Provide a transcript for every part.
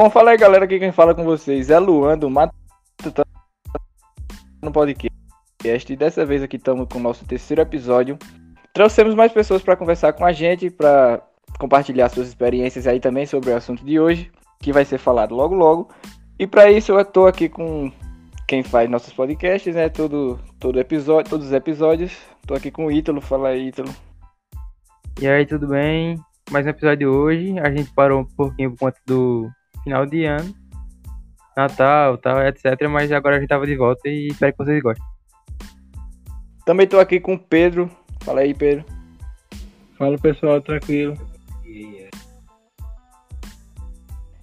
Bom, fala aí, galera, aqui quem fala com vocês é Luan do Mato no podcast. E dessa vez aqui estamos com o nosso terceiro episódio. Trouxemos mais pessoas para conversar com a gente, para compartilhar suas experiências aí também sobre o assunto de hoje, que vai ser falado logo logo. E para isso eu estou aqui com quem faz nossos podcasts, né? Todo, todo episódio, todos os episódios. Estou aqui com o Ítalo. Fala aí, Ítalo. E aí, tudo bem? Mais um episódio hoje. A gente parou um pouquinho por conta do final de ano, Natal, tal, etc. Mas agora a gente tava de volta e espero que vocês gostem. Também estou aqui com o Pedro. Fala aí, Pedro. Fala pessoal, tranquilo.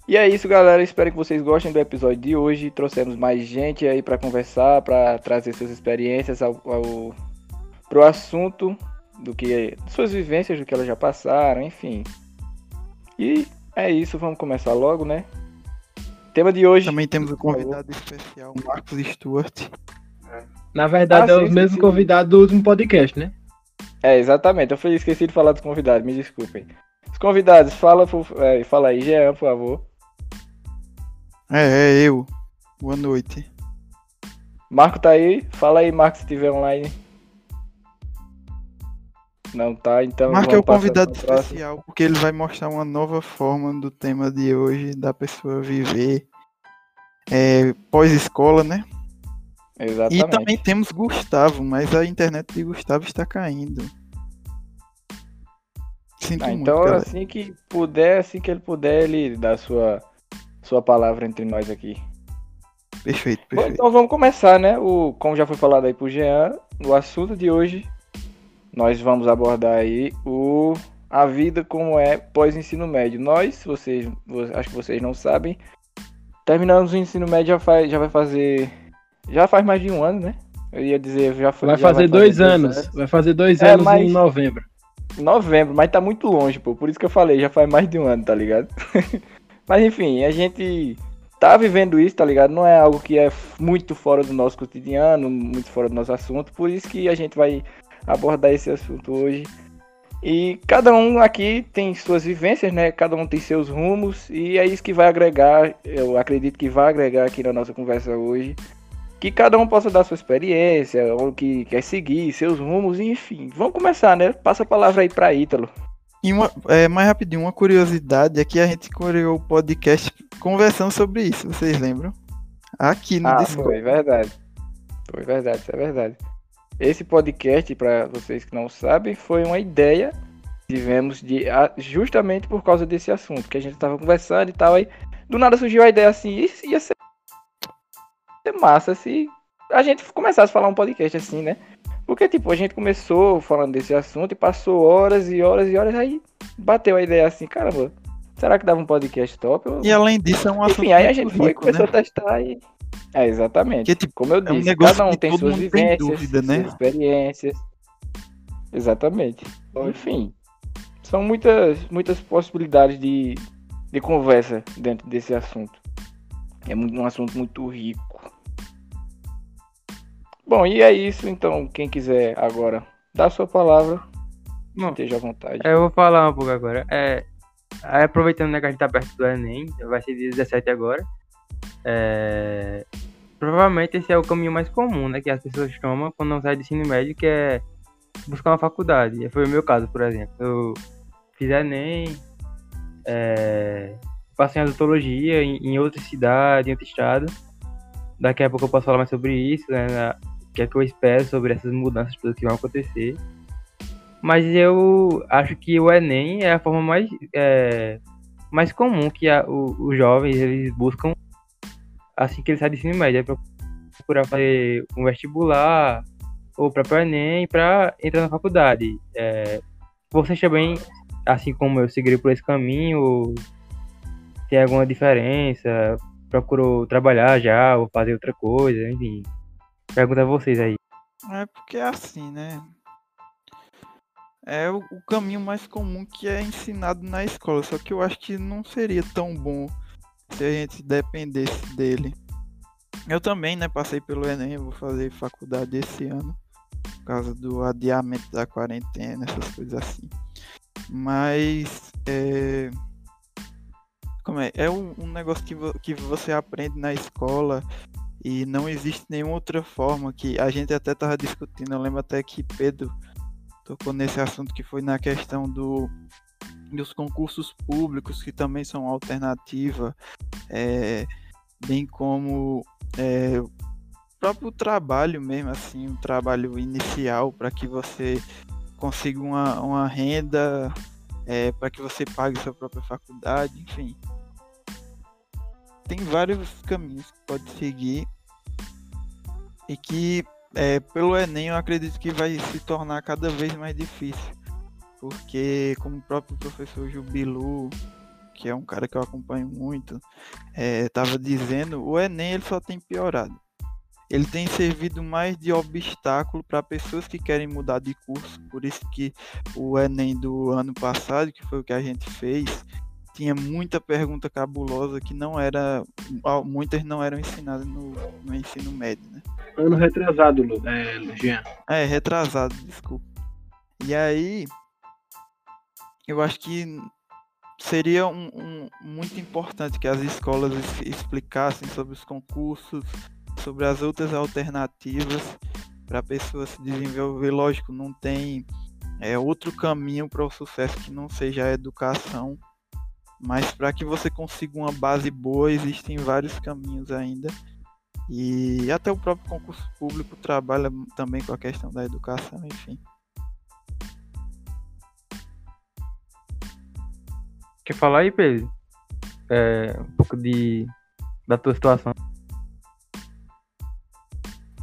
E é isso, galera. Espero que vocês gostem do episódio de hoje. Trouxemos mais gente aí para conversar, para trazer suas experiências ao, ao pro assunto do que suas vivências, do que elas já passaram, enfim. E é isso, vamos começar logo, né? Tema de hoje. Também temos um convidado especial, Marcos Stuart. Na verdade, ah, é o mesmo convidado do último podcast, né? É, exatamente. Eu esqueci de falar dos convidados, me desculpem. Os convidados, fala, é, fala aí, Jean, por favor. É, é eu. Boa noite. Marco tá aí? Fala aí, Marco, se estiver online. Não tá, então. Marco é o convidado especial, porque ele vai mostrar uma nova forma do tema de hoje, da pessoa viver é, pós-escola, né? Exatamente. E também temos Gustavo, mas a internet de Gustavo está caindo. Sinto ah, então, muito, assim que puder, assim que ele puder, ele dá sua sua palavra entre nós aqui. Perfeito, perfeito. Bom, então vamos começar, né? O, como já foi falado aí pro Jean, o assunto de hoje, nós vamos abordar aí o a vida como é pós-ensino médio. Nós, vocês, acho que vocês não sabem, terminamos o ensino médio já, faz, já vai fazer. Já faz mais de um ano, né? Eu ia dizer, já foi. Vai, fazer, vai fazer dois, anos. anos. Vai fazer dois é, anos mas... em novembro. Novembro, mas tá muito longe, pô. Por isso que eu falei, já faz mais de um ano, tá ligado? Mas enfim, a gente tá vivendo isso, tá ligado? Não é algo que é muito fora do nosso cotidiano, muito fora do nosso assunto, por isso que a gente vai abordar esse assunto hoje. E cada um aqui tem suas vivências, né? Cada um tem seus rumos e é isso que vai agregar, eu acredito que vai agregar aqui na nossa conversa hoje. Que cada um possa dar sua experiência, ou que quer seguir, seus rumos, enfim. Vamos começar, né? Passa a palavra aí para Ítalo. E uma, é, mais rapidinho, uma curiosidade é que a gente criou o podcast conversando sobre isso, vocês lembram? Aqui no ah, Discord. Foi verdade. Foi verdade, isso é verdade. Esse podcast, para vocês que não sabem, foi uma ideia que tivemos de, justamente por causa desse assunto, que a gente estava conversando e tal, aí do nada surgiu a ideia assim, isso ia ser massa se a gente começasse a falar um podcast assim, né? Porque, tipo, a gente começou falando desse assunto e passou horas e horas e horas, aí bateu a ideia assim, caramba, será que dava um podcast top? E além disso, é um assunto. Enfim, aí a gente foi, rico, começou né? a testar e. É, exatamente. Porque, tipo, Como eu disse, é um cada um tem suas vivências, dúvida, né? suas experiências. Exatamente. Enfim, são muitas, muitas possibilidades de, de conversa dentro desse assunto. É um assunto muito rico. Bom, e é isso então. Quem quiser agora dar sua palavra, Bom, esteja à vontade. Eu vou falar um pouco agora. É, aproveitando né, que a gente tá perto do Enem, vai ser dia 17 agora. É, provavelmente esse é o caminho mais comum, né? Que as pessoas tomam quando não saem do ensino médio, que é buscar uma faculdade. Foi o meu caso, por exemplo. Eu fiz Enem, é, passei em odontologia em, em outra cidade, em outro estado. Daqui a pouco eu posso falar mais sobre isso, né? que é que eu espero sobre essas mudanças que vão acontecer. Mas eu acho que o Enem é a forma mais, é, mais comum que a, o, os jovens eles buscam assim que eles saem do ensino médio, é procurar fazer um vestibular ou para Enem para entrar na faculdade. É, vocês também, assim como eu, seguirem por esse caminho? Tem alguma diferença? Procurou trabalhar já ou fazer outra coisa? Enfim, Pergunta a vocês aí. É porque é assim, né? É o, caminho mais comum que é ensinado na escola. Só que eu acho que não seria tão bom se a gente dependesse dele. Eu também, né? Passei pelo Enem, vou fazer faculdade esse ano. Por causa do adiamento da quarentena, essas coisas assim. Mas. É... como é? É um, um negócio que, vo, que você aprende na escola e não existe nenhuma outra forma que a gente até tava discutindo. Eu lembro até que Pedro tocou nesse assunto que foi na questão do dos concursos públicos que também são alternativa, é, bem como é, o próprio trabalho mesmo, assim, um trabalho inicial para que você consiga uma, uma renda, é, para que você pague sua própria faculdade, enfim. Tem vários caminhos que pode seguir e que é, pelo Enem eu acredito que vai se tornar cada vez mais difícil. Porque como o próprio professor Jubilu, que é um cara que eu acompanho muito, estava é, dizendo, o Enem ele só tem piorado. Ele tem servido mais de obstáculo para pessoas que querem mudar de curso, por isso que o Enem do ano passado, que foi o que a gente fez, tinha muita pergunta cabulosa que não era, muitas não eram ensinadas no, no ensino médio, né? Ano retrasado, é, Jean. É, retrasado, desculpa. E aí, eu acho que seria um, um, muito importante que as escolas explicassem sobre os concursos, sobre as outras alternativas para a pessoa se desenvolver. Lógico, não tem é, outro caminho para o sucesso que não seja a educação, mas para que você consiga uma base boa, existem vários caminhos ainda. E até o próprio concurso público trabalha também com a questão da educação, enfim. Quer falar aí, Pedro? É, um pouco de da tua situação.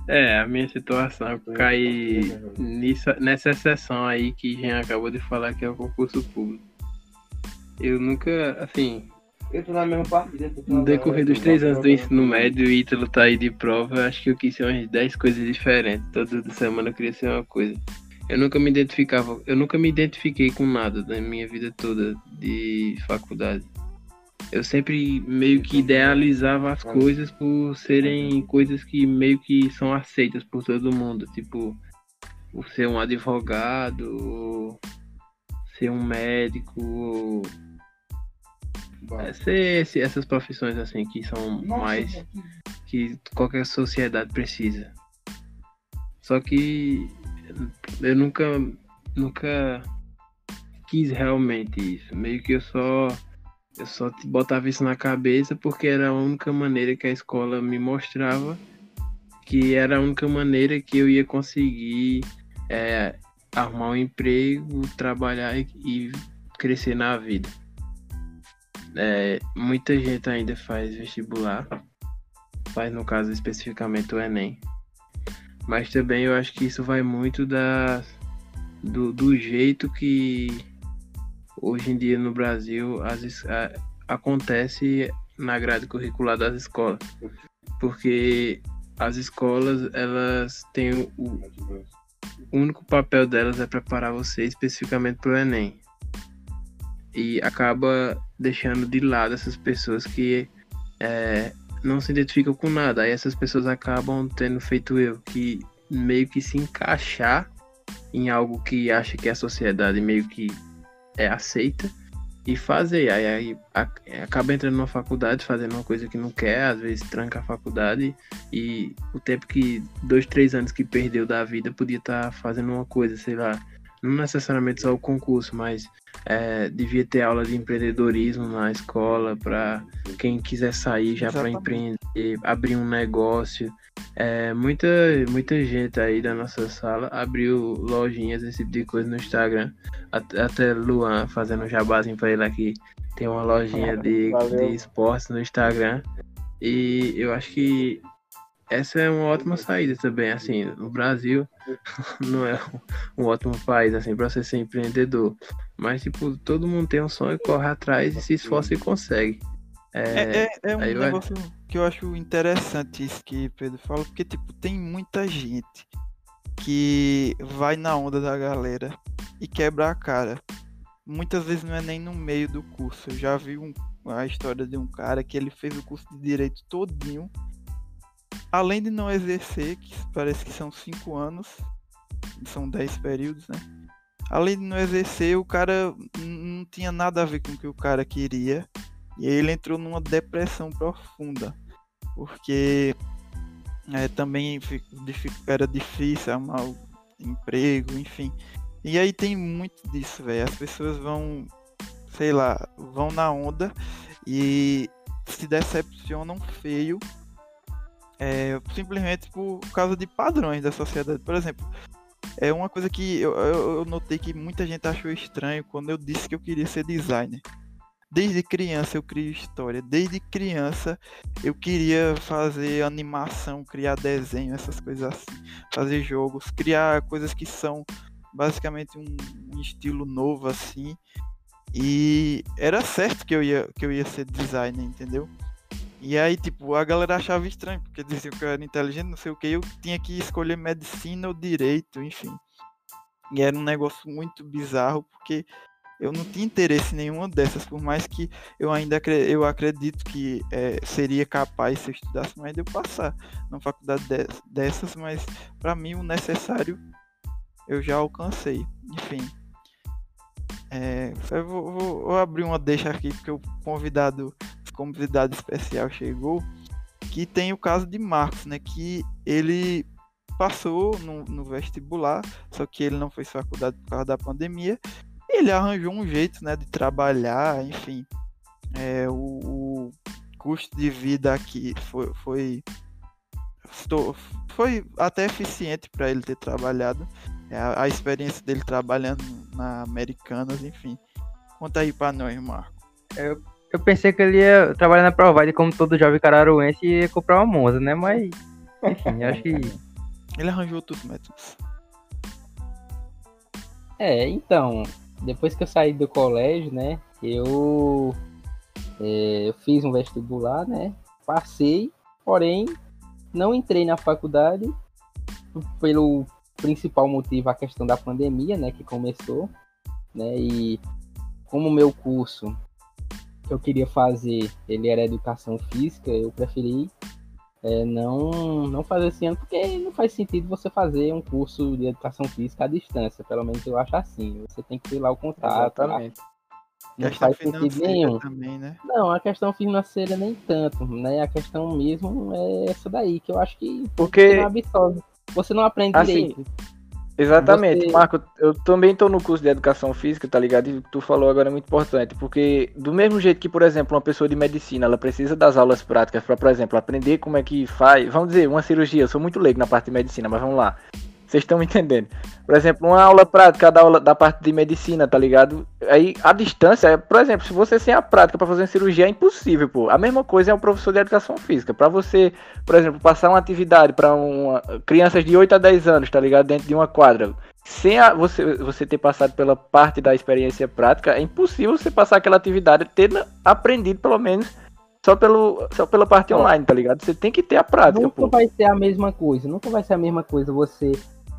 É, a minha situação, eu caí nisso, nessa exceção aí que Jean acabou de falar que é o concurso público. Eu nunca, assim, eu tô na mesma partida. No decorrer dos três anos do ensino médio, o Ítalo tá aí de prova, acho que eu quis ser umas 10 coisas diferentes. Toda semana eu queria ser uma coisa. Eu nunca me identificava, eu nunca me identifiquei com nada na minha vida toda de faculdade. Eu sempre meio que idealizava as coisas por serem coisas que meio que são aceitas por todo mundo, tipo por ser um advogado, ser um médico, é, ser essas profissões assim que são mais que qualquer sociedade precisa. Só que eu nunca, nunca quis realmente isso. Meio que eu só, eu só botava isso na cabeça porque era a única maneira que a escola me mostrava que era a única maneira que eu ia conseguir é, arrumar um emprego, trabalhar e, e crescer na vida. É, muita gente ainda faz vestibular, faz no caso especificamente o Enem. Mas também eu acho que isso vai muito da, do, do jeito que hoje em dia no Brasil as, a, acontece na grade curricular das escolas. Porque as escolas, elas têm o, o único papel delas é preparar você especificamente para o Enem. E acaba deixando de lado essas pessoas que é, não se identificam com nada. Aí essas pessoas acabam tendo feito eu, que meio que se encaixar em algo que acha que a sociedade meio que é aceita e fazer. Aí, aí a, acaba entrando numa faculdade fazendo uma coisa que não quer, às vezes tranca a faculdade e o tempo que, dois, três anos que perdeu da vida, podia estar tá fazendo uma coisa, sei lá, não necessariamente só o concurso, mas é, devia ter aula de empreendedorismo na escola para quem quiser sair já para empreender, abrir um negócio. É, muita, muita gente aí da nossa sala abriu lojinhas, esse tipo de coisa no Instagram. Até, Luan fazendo um jabazinho para ele aqui. Tem uma lojinha de, de esportes no Instagram. E eu acho que essa é uma ótima saída também, assim, no Brasil não é um, ótimo país, assim, para você ser empreendedor, mas, tipo, todo mundo tem um sonho, corre atrás e se esforça e consegue. É, é, é, é um negócio vai... que eu acho interessante isso que Pedro falou, porque, tipo, tem muita gente que vai na onda da galera e quebra a cara. Muitas vezes não é nem no meio do curso. Eu já vi um, a história de um cara que ele fez o curso de direito todinho além de não exercer, que parece que são cinco anos, são dez períodos, né? Além de não exercer, o cara não tinha nada a ver com o que o cara queria. E ele entrou numa depressão profunda, porque é, também era difícil arrumar emprego, enfim. E aí tem muito disso, velho. As pessoas vão, sei lá, vão na onda e se decepcionam feio é, simplesmente por causa de padrões da sociedade. Por exemplo, é uma coisa que eu, eu, notei que muita gente achou estranho quando eu disse que eu queria ser designer. Desde criança eu crio história, desde criança eu queria fazer animação, criar desenho, essas coisas assim, fazer jogos, criar coisas que são basicamente um, um estilo novo assim. E era certo que eu ia que eu ia ser designer, entendeu? E aí, tipo, a galera achava estranho, porque diziam que eu era inteligente, não sei o que, eu tinha que escolher medicina ou direito, enfim. E era um negócio muito bizarro, porque eu não tinha interesse em nenhuma dessas, por mais que eu ainda eu acredito que é, seria capaz, se eu estudasse mais, de eu passar na faculdade de, dessas, mas para mim o necessário eu já alcancei. Enfim. É, vou, vou, vou abrir uma deixa aqui, porque o convidado convidado especial chegou, que tem o caso de Marcos, né? Que ele passou no, no vestibular, só que ele não fez faculdade por causa da pandemia. Ele arranjou um jeito, né, de trabalhar, enfim. É, o, o custo de vida aqui foi, foi, foi até eficiente para ele ter trabalhado. É, a, a, experiência dele trabalhando na Americanas, enfim. Conta aí para nós, Marco. Eu eu pensei que ele ia trabalhar na Provide como todo jovem cararuense e ia comprar uma Monza, né? Mas, enfim, acho que. Ele arranjou outros métodos. É, então, depois que eu saí do colégio, né? Eu, é, eu fiz um vestibular, né? Passei, porém, não entrei na faculdade pelo principal motivo a questão da pandemia, né? Que começou, né? E como o meu curso que eu queria fazer, ele era educação física, eu preferi é, não, não fazer esse ano, porque não faz sentido você fazer um curso de educação física à distância, pelo menos eu acho assim. Você tem que ter lá o contato. Exatamente. Não faz sentido nenhum. Também, né? Não, a questão financeira nem tanto, né? A questão mesmo é essa daí, que eu acho que porque não absorve. Você não aprende assim, direito. Exatamente, você... Marco, eu também estou no curso de educação física, tá ligado? E o que tu falou agora é muito importante, porque do mesmo jeito que, por exemplo, uma pessoa de medicina, ela precisa das aulas práticas para, por exemplo, aprender como é que faz, vamos dizer, uma cirurgia, eu sou muito leigo na parte de medicina, mas vamos lá. Vocês estão me entendendo? Por exemplo, uma aula prática da aula da parte de medicina, tá ligado? Aí a distância, por exemplo, se você sem a prática para fazer uma cirurgia é impossível, pô. A mesma coisa é um professor de educação física. Para você, por exemplo, passar uma atividade para uma crianças de 8 a 10 anos, tá ligado? Dentro de uma quadra, sem a, você, você ter passado pela parte da experiência prática, é impossível você passar aquela atividade ter aprendido pelo menos só, pelo, só pela parte online, tá ligado? Você tem que ter a prática. Nunca pô. vai ser a mesma coisa, nunca vai ser a mesma coisa você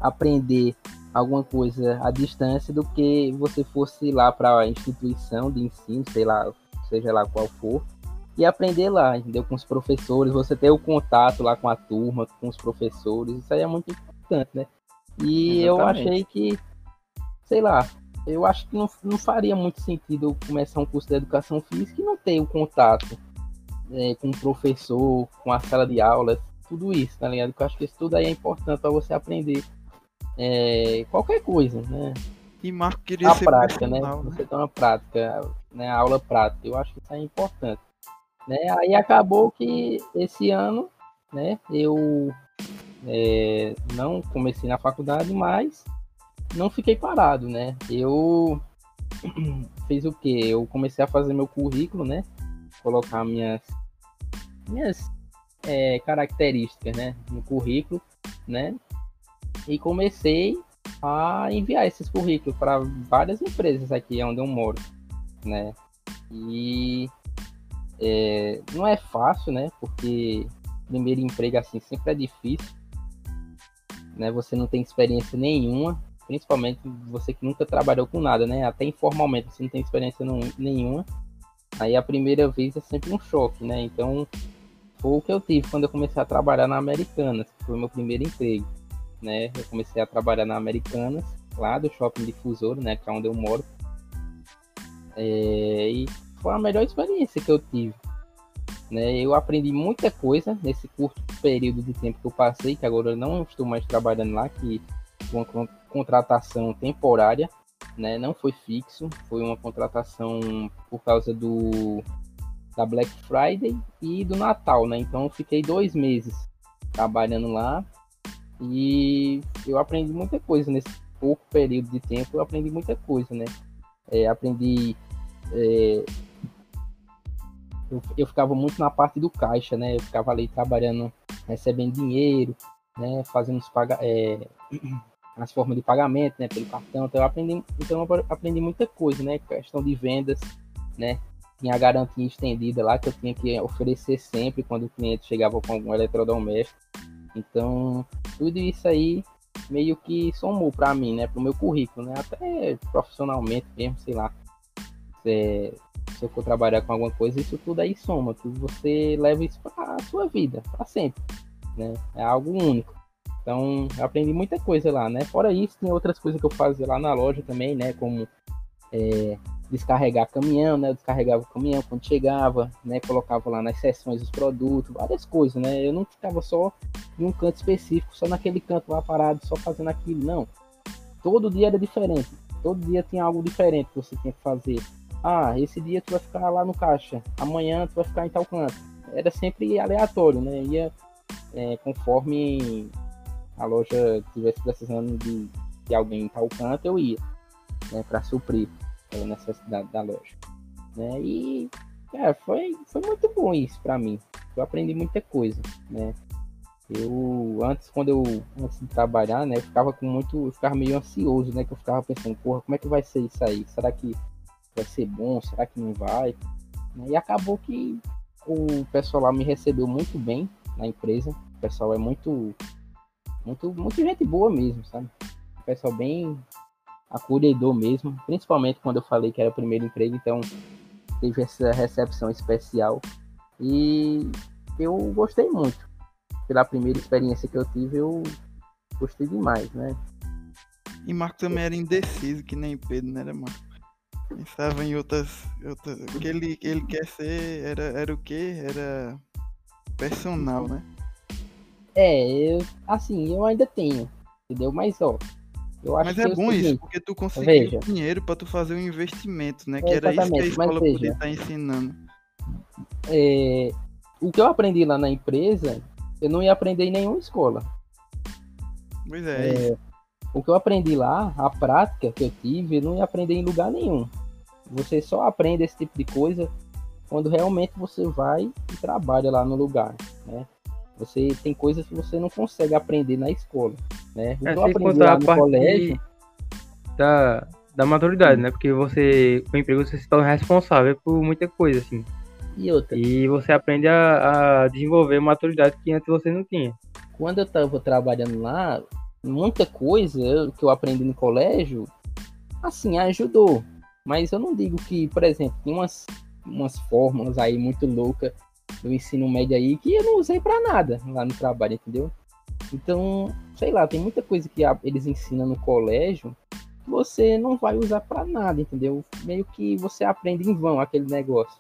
aprender alguma coisa à distância do que você fosse lá para a instituição de ensino, sei lá, seja lá qual for, e aprender lá, entendeu? Com os professores, você ter o contato lá com a turma, com os professores, isso aí é muito importante, né? E Exatamente. eu achei que, sei lá, eu acho que não, não faria muito sentido eu começar um curso de educação física e não ter o contato é, com o professor, com a sala de aula, tudo isso, tá ligado? Porque eu acho que isso tudo aí é importante para você aprender é, qualquer coisa, né? E Marco queria a ser prática, né? né? Você tem uma prática, né? A aula prática, eu acho que isso é importante. Né? Aí acabou que esse ano, né? Eu é, não comecei na faculdade, mas não fiquei parado, né? Eu fiz o que? Eu comecei a fazer meu currículo, né? Colocar minhas minhas é, características, né? No currículo, né? E comecei a enviar esses currículos para várias empresas aqui onde eu moro, né? E é, não é fácil, né? Porque primeiro emprego assim sempre é difícil, né? Você não tem experiência nenhuma, principalmente você que nunca trabalhou com nada, né? Até informalmente você não tem experiência nenhuma. Aí a primeira vez é sempre um choque, né? Então foi o que eu tive quando eu comecei a trabalhar na Americanas, que foi o meu primeiro emprego né? Eu comecei a trabalhar na Americanas, lá do Shopping Difusor, né? Que é onde eu moro. É, e foi a melhor experiência que eu tive. Né? Eu aprendi muita coisa nesse curto período de tempo que eu passei, que agora eu não estou mais trabalhando lá, que foi uma contratação temporária, né? Não foi fixo, foi uma contratação por causa do da Black Friday e do Natal, né? Então eu fiquei dois meses trabalhando lá e eu aprendi muita coisa nesse pouco período de tempo. Eu aprendi muita coisa, né? É, aprendi é, eu, eu ficava muito na parte do caixa, né? Eu ficava ali trabalhando, recebendo dinheiro, né? Fazendo os paga é, as formas de pagamento, né? Pelo cartão. Então eu aprendi, então eu aprendi muita coisa, né? Questão de vendas, né? Tinha a garantia estendida lá que eu tinha que oferecer sempre quando o cliente chegava com algum eletrodoméstico. Então, tudo isso aí meio que somou para mim, né? Para o meu currículo, né? Até profissionalmente mesmo, sei lá. É, se eu for trabalhar com alguma coisa, isso tudo aí soma, que você leva isso para a sua vida, para sempre, né? É algo único. Então, aprendi muita coisa lá, né? Fora isso, tem outras coisas que eu fazia lá na loja também, né? Como é, descarregar caminhão, né? Eu descarregava o caminhão quando chegava, né? Colocava lá nas seções os produtos, várias coisas, né? Eu não ficava só em um canto específico, só naquele canto lá parado, só fazendo aquilo, não. Todo dia era diferente. Todo dia tinha algo diferente que você tinha que fazer. Ah, esse dia tu vai ficar lá no caixa, amanhã tu vai ficar em tal canto. Era sempre aleatório, né? Ia é, conforme a loja estivesse precisando de, de alguém em tal canto, eu ia, né? Para suprir a necessidade da loja. Né? E foi, foi muito bom isso para mim. Eu aprendi muita coisa, né? Eu antes quando eu antes de trabalhar, né, eu ficava com muito, eu ficava meio ansioso, né, que eu ficava pensando, porra, como é que vai ser isso aí? Será que vai ser bom? Será que não vai? E acabou que o pessoal lá me recebeu muito bem na empresa. O pessoal é muito, muito, muito gente boa mesmo, sabe? O pessoal bem acolhedor mesmo, principalmente quando eu falei que era o primeiro emprego, então teve essa recepção especial e eu gostei muito. Pela primeira experiência que eu tive, eu gostei demais, né? E Marco também era indeciso, que nem Pedro, né, Marco? Pensava em outras. outras o que ele, ele quer ser era, era o que? Era personal, né? É, eu, assim, eu ainda tenho, entendeu? Mas ó, eu acho Mas que é bom seguinte, isso, porque tu conseguiu dinheiro para tu fazer um investimento, né? É, Que era isso que a escola podia estar ensinando. é, o que eu aprendi lá na empresa, eu não ia aprender em nenhuma escola. Pois é, É, isso. o que eu aprendi lá, a prática que eu tive, eu não ia aprender em lugar nenhum. Você só aprende esse tipo de coisa quando realmente você vai e trabalha lá no lugar, né? Você tem coisas que você não consegue aprender na escola, né? O É, eu aprendi lá a no colégio, da, da maturidade, né? Porque você, com o emprego, você se torna responsável por muita coisa, assim. e outra, E você aprende a, a desenvolver maturidade que antes você não tinha. quando eu tava trabalhando lá, muita coisa que eu aprendi no colégio, assim, ajudou. Mas eu não digo que, por exemplo, tem umas, umas fórmulas aí muito loucas do ensino médio aí que eu não usei pra nada lá no trabalho, entendeu? Então, sei lá, tem muita coisa que eles ensinam no colégio que você não vai usar pra nada, entendeu? Meio que você aprende em vão aquele negócio,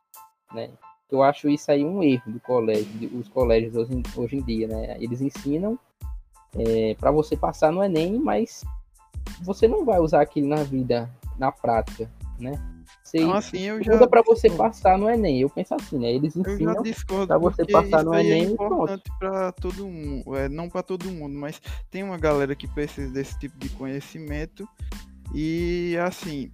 né? Eu acho isso aí um erro do colégio, os colégios hoje, em- hoje em dia, né? Eles ensinam é, para você passar no Enem, mas você não vai usar aquilo na vida, na prática, né? Você Então, assim, eu já. para você passar no Enem. Eu penso assim, né? Eles Eu ensinam pra você passar no é Enem pronto. importante para todo mundo, é, não para todo mundo, mas tem uma galera que precisa desse tipo de conhecimento e assim,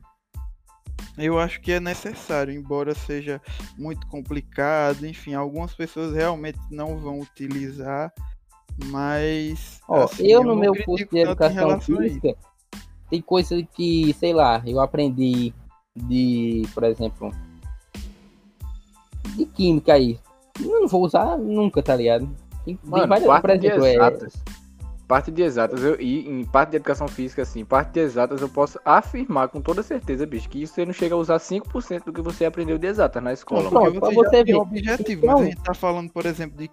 eu acho que é necessário, embora seja muito complicado, enfim, algumas pessoas realmente não vão utilizar, mas Ó, assim, eu no não meu curso de educação física, tem coisa que, sei lá, eu aprendi de, por exemplo, de química aí. Não vou usar nunca, tá ligado? Tem, Mano, várias, parte por exemplo, de é, exatas. Parte de exatas, eu, e em parte de educação física, assim, parte de exatas eu posso afirmar com toda certeza, bicho, que você não chega a usar 5% do que você aprendeu de exatas na escola. Não, porque Pronto, você, você tem ver. objetivo, Então- mas a gente tá falando, por exemplo, de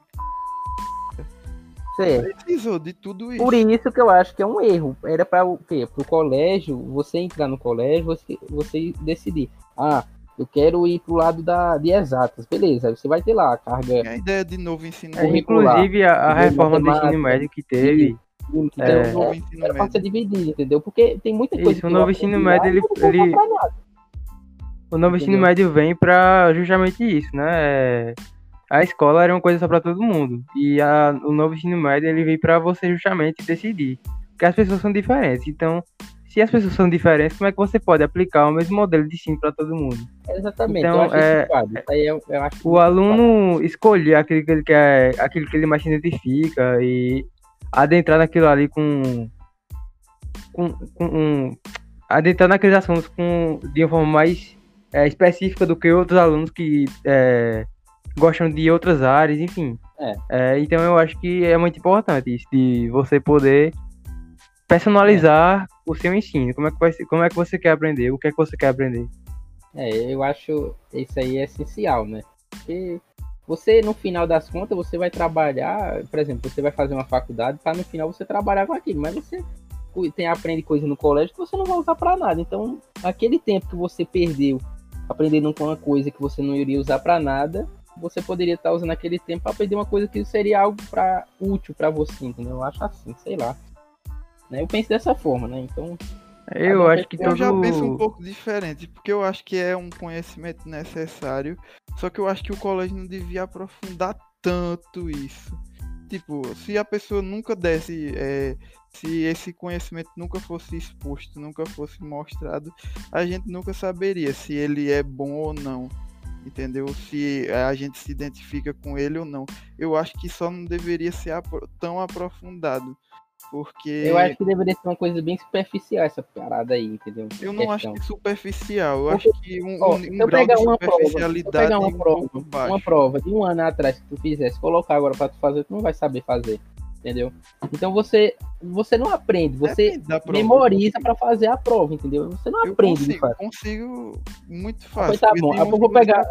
certo. precisou de tudo isso. Por isso que eu acho que é um erro. Era para o quê? Pro colégio, você entrar no colégio, você, você decidir. Ah, eu quero ir pro lado da, de exatas, beleza, você vai ter lá a carga. É a ideia de novo ensino é, Inclusive a, a reforma do ensino médio que teve. Que é, novo ensino era médio. ser dividido, entendeu? Porque tem muita coisa. Isso, o novo ensino médio, ele. ele... O novo entendeu? ensino médio vem para justamente isso, né? É, a escola era uma coisa só para todo mundo. E a, o novo ensino médio ele veio para você justamente decidir. Porque as pessoas são diferentes. Então, se as pessoas são diferentes, como é que você pode aplicar o mesmo modelo de ensino para todo mundo? Exatamente. Então, é, eu, eu o aluno escolher aquilo que ele quer, aquilo que ele mais se identifica e adentrar naquilo ali com, com, com um, adentrar naqueles assuntos com, de uma forma mais é, específica do que outros alunos que é, gostam de outras áreas, enfim. É. É, então eu acho que é muito importante isso, de você poder personalizar é. o seu ensino. Como é, que vai, como é que você quer aprender? O que é que você quer aprender? É, eu acho isso aí é essencial, né? Porque você, no final das contas, você vai trabalhar, por exemplo, você vai fazer uma faculdade, para no final você trabalhar com aquilo, mas você tem, aprende coisa no colégio que você não vai usar para nada. Então, aquele tempo que você perdeu aprendendo com uma coisa que você não iria usar para nada, você poderia estar usando aquele tempo para aprender uma coisa que seria algo para útil para você, entendeu? Eu acho assim, sei lá. Né? Eu penso dessa forma, né? Então. Eu acho que eu já penso um pouco diferente, porque eu acho que é um conhecimento necessário, só que eu acho que o colégio não devia aprofundar tanto isso. Tipo, se a pessoa nunca desse, é, se esse conhecimento nunca fosse exposto, nunca fosse mostrado, a gente nunca saberia se ele é bom ou não entendeu? Se a gente se identifica com ele ou não. Eu acho que só não deveria ser tão aprofundado. Porque. Eu acho que deveria ser uma coisa bem superficial essa parada aí, entendeu? Eu não acho que superficial. Eu acho que um, ó, um grau de superficialidade. Prova, pegar uma, um prova, uma prova de um ano atrás que tu fizesse, colocar agora pra tu fazer, tu não vai saber fazer entendeu? Então você você não aprende, você memoriza para fazer a prova, entendeu? Você não eu aprende consigo, de fato. consigo muito fácil. Ah, tá bom, eu vou pegar,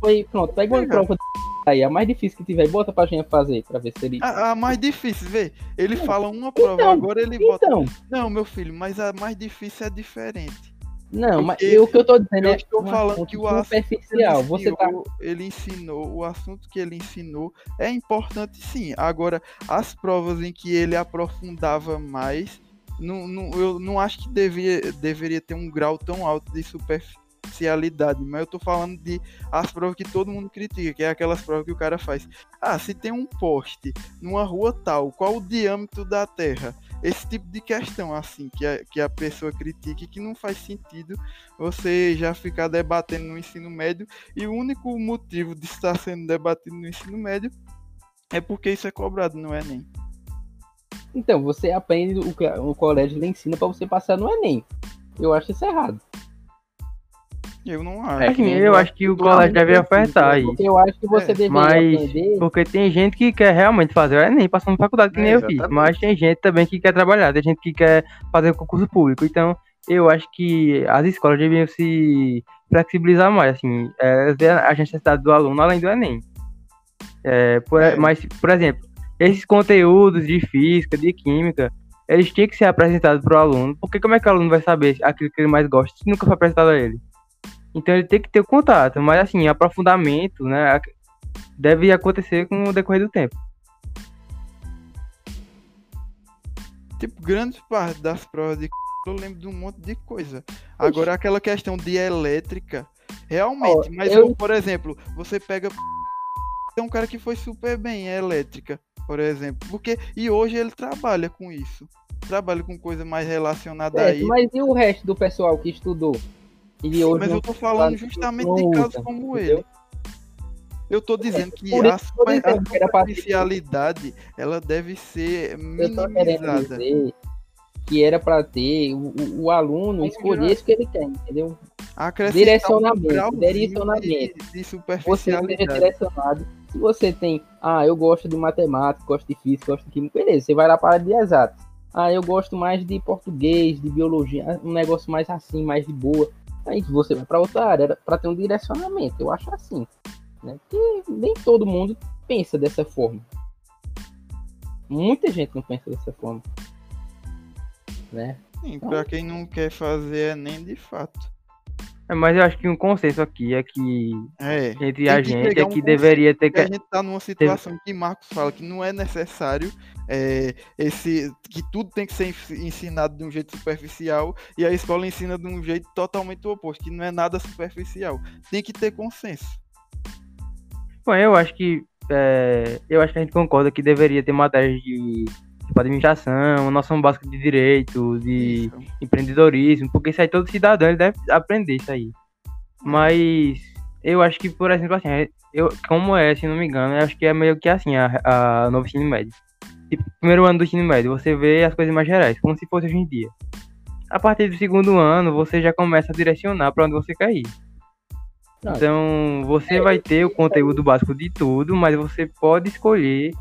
foi, pronto, pega uma prova aí, a mais difícil que tiver, bota pra gente fazer, pra ver se ele... A, a mais difícil, vê, ele fala uma prova, então, agora ele então. bota... Não, meu filho, mas a mais difícil é diferente. Não, mas o que eu tô dizendo eu é estou falando que o superficial. Assunto você tá... ele ensinou, o assunto que ele ensinou é importante sim. Agora, as provas em que ele aprofundava mais, não, não, eu não acho que devia, deveria ter um grau tão alto de superficialidade, mas eu tô falando de as provas que todo mundo critica, que é aquelas provas que o cara faz. Ah, se tem um poste numa rua tal, qual o diâmetro da Terra? Esse tipo de questão, assim, que a, que a pessoa critique, que não faz sentido você já ficar debatendo no ensino médio, e o único motivo de estar sendo debatido no ensino médio é porque isso é cobrado no Enem. Então, você aprende o que o colégio lhe ensina para você passar no Enem. Eu acho isso errado. Eu não acho. É, eu acho que o colégio deve afetar isso. Eu acho que você é, deveria mas, aprender. Porque tem gente que quer realmente fazer o Enem passando faculdade, que nem é, eu fiz. Mas tem gente também que quer trabalhar, tem gente que quer fazer concurso público. Então, eu acho que as escolas deviam se flexibilizar mais, assim, é, ver a necessidade do aluno além do Enem. É, por, é. Mas, por exemplo, esses conteúdos de física, de química, eles tinham que ser apresentados para o aluno, porque como é que o aluno vai saber aquilo que ele mais gosta se nunca foi apresentado a ele? Então ele tem que ter o contato, mas assim, aprofundamento, né, deve acontecer com o decorrer do tempo. Tipo, grande parte das provas de eu lembro de um monte de coisa. Agora aquela questão de elétrica, realmente, oh, mas eu... Eu, por exemplo, você pega é um cara que foi super bem em elétrica, por exemplo, porque e hoje ele trabalha com isso. Trabalha com coisa mais relacionada é, a isso. Mas e o resto do pessoal que estudou? E Sim, mas eu tô falando justamente de casos como entendeu? ele. Eu tô dizendo que a, superficialidade ela deve ser minimizada. que era para ter o, o aluno escolher isso que ele quer, entendeu? Direcionamento, um direcionamento. De, de. Você seja direcionado. Se você tem, ah, eu gosto de matemática, gosto de física, gosto de química, beleza, você vai lá para de exato. Ah, eu gosto mais de português, de biologia, um negócio mais assim, mais de boa. Aí você vai para outra área para ter um direcionamento. Eu acho assim, né? Porque nem todo mundo pensa dessa forma. Muita gente não pensa dessa forma, né? Sim, então, para quem não quer fazer é nem de fato. É, mas eu acho que um consenso aqui é que é, entre a gente é que um deveria ter que. A gente tá numa situação que Marcos fala que não é necessário é, esse que tudo tem que ser ensinado de um jeito superficial e a escola ensina de um jeito totalmente oposto, que não é nada superficial. Tem que ter consenso. Bom, eu acho que é, eu acho que a gente concorda que deveria ter matérias de tipo administração, noção básica de direito, de isso. empreendedorismo, porque isso aí todo cidadão ele deve aprender isso aí. Mas eu acho que, por exemplo, assim, eu, como é, se não me engano, eu acho que é meio que assim a, a novo ensino médio. Tipo, primeiro ano do ensino médio, você vê as coisas mais gerais, como se fosse hoje em dia. A partir do segundo ano, você já começa a direcionar para onde você quer ir. Então, você vai ter o conteúdo básico de tudo, mas você pode escolher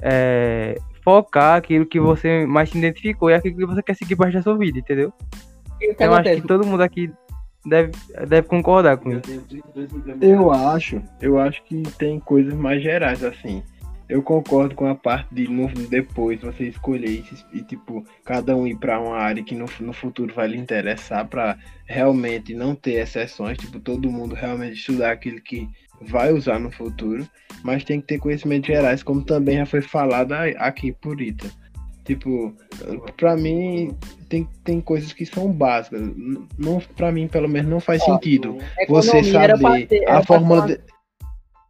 é, focar aquilo que você mais se identificou e aquilo que você quer seguir para da sua vida, entendeu? Eu acho que todo mundo aqui deve, deve concordar com isso. Eu acho, eu acho que tem coisas mais gerais, assim. Eu concordo com a parte de no, depois você escolher e, tipo, cada um ir para uma área que no, no futuro vai lhe interessar para realmente não ter exceções, tipo, todo mundo realmente estudar aquilo que vai usar no futuro, mas tem que ter conhecimentos gerais, como também já foi falado aqui por Ita. Tipo, para mim tem, tem coisas que são básicas. Não, para mim, pelo menos, não faz Ó, sentido você saber ter, a fórmula de...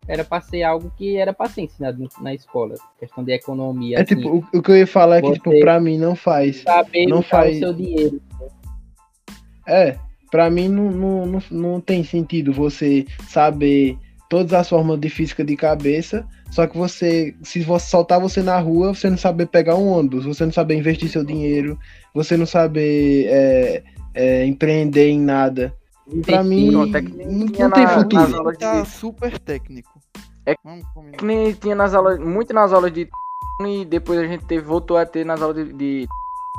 Era para ser algo que era para ser ensinado na escola. Questão de economia. É assim, tipo, o, o, que eu ia falar é que, tipo, pra mim não faz. Saber não faz o seu dinheiro. É, pra mim não, não, não, não tem sentido você saber todas as formas de física de cabeça, só que você, se você soltar você na rua, você não saber pegar um ônibus, você não saber investir seu dinheiro, você não saber é, é, empreender em nada. Pra mim, não, não tem futuro. Tá super técnico. É que nem tinha nas aulas, muito nas aulas de e depois a gente teve, voltou a ter nas aulas de, de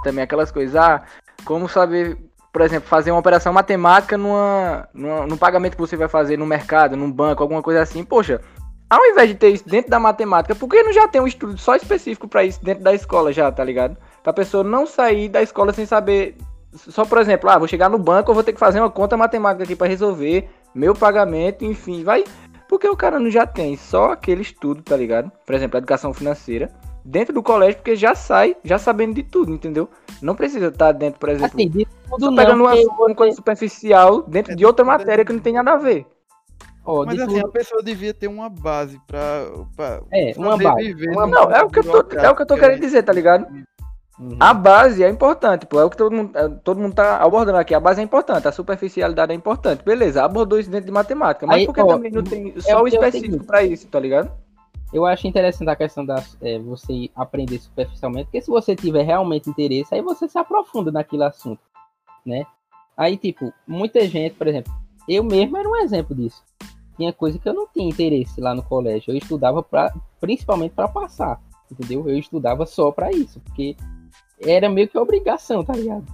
também aquelas coisas, ah, como saber por exemplo, fazer uma operação matemática numa, numa, no pagamento que você vai fazer no mercado, num banco, alguma coisa assim, poxa, ao invés de ter isso dentro da matemática, por que não já tem um estudo só específico para isso dentro da escola já, tá ligado? Pra pessoa não sair da escola sem saber. Só, por exemplo, ah, vou chegar no banco, eu vou ter que fazer uma conta matemática aqui para resolver meu pagamento, enfim, vai. Porque o cara não já tem só aquele estudo, tá ligado? Por exemplo, educação financeira dentro do colégio, porque já sai, já sabendo de tudo, entendeu? Não precisa estar dentro, por exemplo, assim, tudo só pegando uma, uma coisa superficial dentro é de outra matéria que não tem nada a ver. Oh, Mas assim, tudo... a pessoa devia ter uma base pra, pra é, uma base. Uma... Não, é o, que eu tô, é o que eu tô querendo dizer, tá ligado? Uhum. A base é importante, pô. É o que todo mundo, é, todo mundo tá abordando aqui. A base é importante, a superficialidade é importante. Beleza, abordou isso dentro de matemática. Mas Aí, por que também não tem é só o específico para isso, tá ligado? Eu acho interessante a questão da é, você aprender superficialmente, porque se você tiver realmente interesse, aí você se aprofunda naquele assunto, né? Aí, tipo, muita gente, por exemplo, eu mesmo era um exemplo disso. Tinha coisa que eu não tinha interesse lá no colégio. Eu estudava pra, principalmente para passar, entendeu? Eu estudava só para isso, porque era meio que obrigação, tá ligado?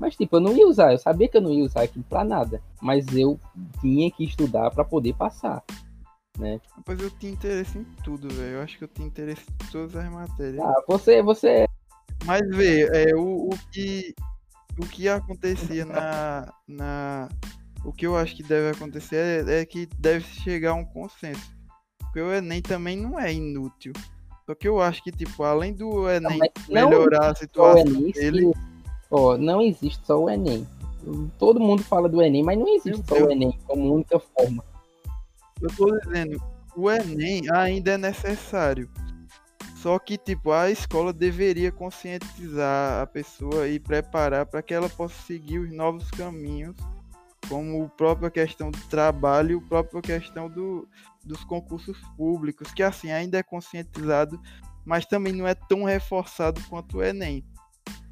Mas, tipo, eu não ia usar, eu sabia que eu não ia usar aquilo pra nada, mas eu tinha que estudar para poder passar né? Rapaz, eu tinha interesse em tudo, velho. Eu acho que eu tinha interesse em todas as matérias. Ah, você, você. Mas vê, é o, o que o que acontecia na na o que eu acho que deve acontecer é, é que deve chegar a um consenso. Porque o Enem também não é inútil. Só que eu acho que, tipo, além do Enem não, melhorar a situação Enem, dele. Ó, não existe só o Enem. Todo mundo fala do Enem, mas não existe só o Enem como única forma. Eu tô dizendo, o Enem ainda é necessário. Só que, tipo, a escola deveria conscientizar a pessoa e preparar para que ela possa seguir os novos caminhos, como a própria questão do trabalho, a própria questão do, dos concursos públicos, que assim ainda é conscientizado, mas também não é tão reforçado quanto o Enem.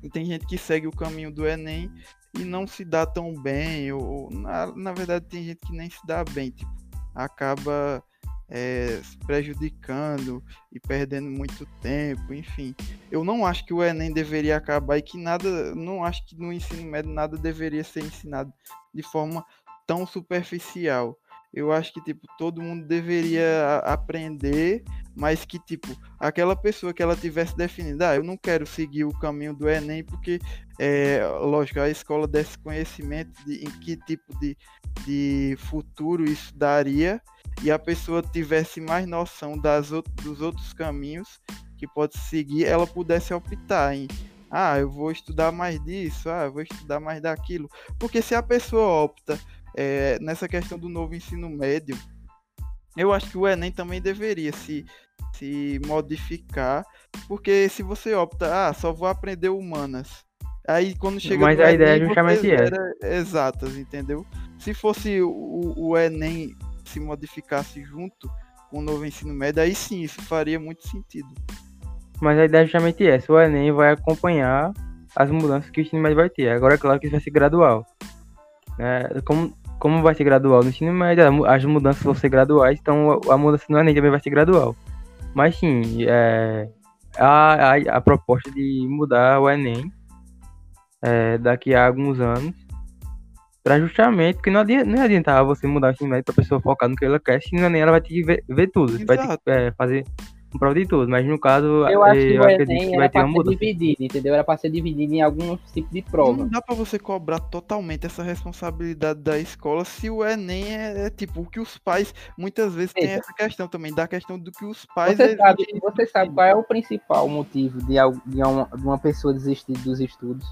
E tem gente que segue o caminho do Enem e não se dá tão bem, ou na, na verdade tem gente que nem se dá bem, tipo, acaba é, prejudicando e perdendo muito tempo, enfim. Eu não acho que o Enem deveria acabar e que nada, não acho que no ensino médio nada deveria ser ensinado de forma tão superficial. eu acho que tipo todo mundo deveria aprender, mas que tipo aquela pessoa que ela tivesse definido, ah, eu não quero seguir o caminho do Enem porque é, lógico, a escola desse conhecimento de em que tipo de, de futuro isso daria e a pessoa tivesse mais noção das dos outros caminhos que pode seguir, ela pudesse optar em ah, eu vou estudar mais disso, ah, eu vou estudar mais daquilo. Porque se a pessoa opta é, nessa questão do novo ensino médio, eu acho que o Enem também deveria se, se modificar, porque se você opta, ah, só vou aprender humanas. Aí quando chega Mas a Enem, ideia é justamente essa. Exatas, entendeu? Se fosse o, o Enem se modificasse junto com o novo ensino médio, aí sim, isso faria muito sentido. Mas a ideia é justamente essa. O Enem vai acompanhar as mudanças que o ensino médio vai ter. Agora é claro que isso vai ser gradual. É, como, como vai ser gradual no ensino médio, as mudanças vão ser graduais, então a mudança no Enem também vai ser gradual. Mas sim, é, a, a, a proposta de mudar o Enem é, daqui a alguns anos para justamente, porque não, adianta, não adiantava você mudar o ensino médio para a pessoa focar no que ela quer, senão nem ela vai ter que ver, ver tudo. Você vai ter que é, fazer um prova de tudo, mas no caso, eu acho que eu o Enem era pra ser dividido, entendeu? Era pra ser dividido em alguns tipos de prova. Não dá pra você cobrar totalmente essa responsabilidade da escola se o Enem é, é tipo o que os pais muitas vezes têm essa questão também, da questão do que os pais. Você sabe, você sabe qual é o principal motivo de, de, uma, de uma pessoa desistir dos estudos?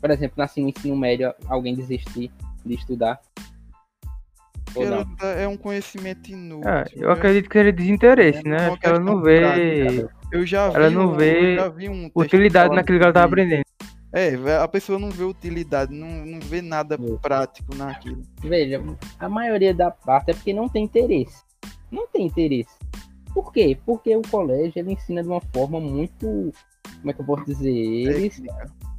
Por exemplo, na assim, ensino médio, alguém desistir de estudar é um conhecimento inútil. É, eu né? acredito que seja desinteresse, né? Acho que ela não vê. Eu já vi ela não vê um utilidade naquilo que ela tá aprendendo. É, a pessoa não vê utilidade, não, não vê nada prático naquilo. Veja, a maioria da parte é porque não tem interesse. Não tem interesse. Por quê? Porque o colégio ele ensina de uma forma muito. Como é que eu posso dizer? Eles.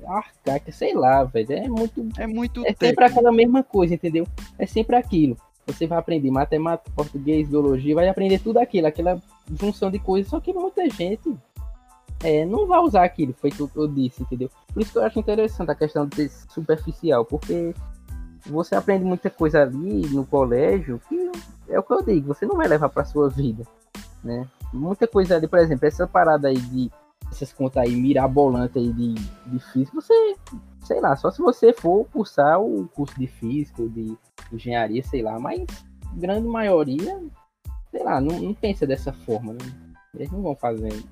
Arcaica, sei lá, velho. É muito. É muito. É sempre aquela mesma coisa, entendeu? É sempre aquilo. Você vai aprender matemática, português, biologia, vai aprender tudo aquilo, aquela junção de coisas, só que muita gente é, não vai usar aquilo, foi o que eu disse, entendeu? Por isso que eu acho interessante a questão de ser superficial, porque você aprende muita coisa ali no colégio que é o que eu digo, você não vai levar para sua vida, né? Muita coisa ali, por exemplo, essa parada aí de essas contas aí mirabolantes aí de, de física, você, sei lá, só se você for cursar o curso de física, de engenharia, sei lá, mas grande maioria, sei lá, não, não pensa dessa forma, né? Eles não vão fazendo.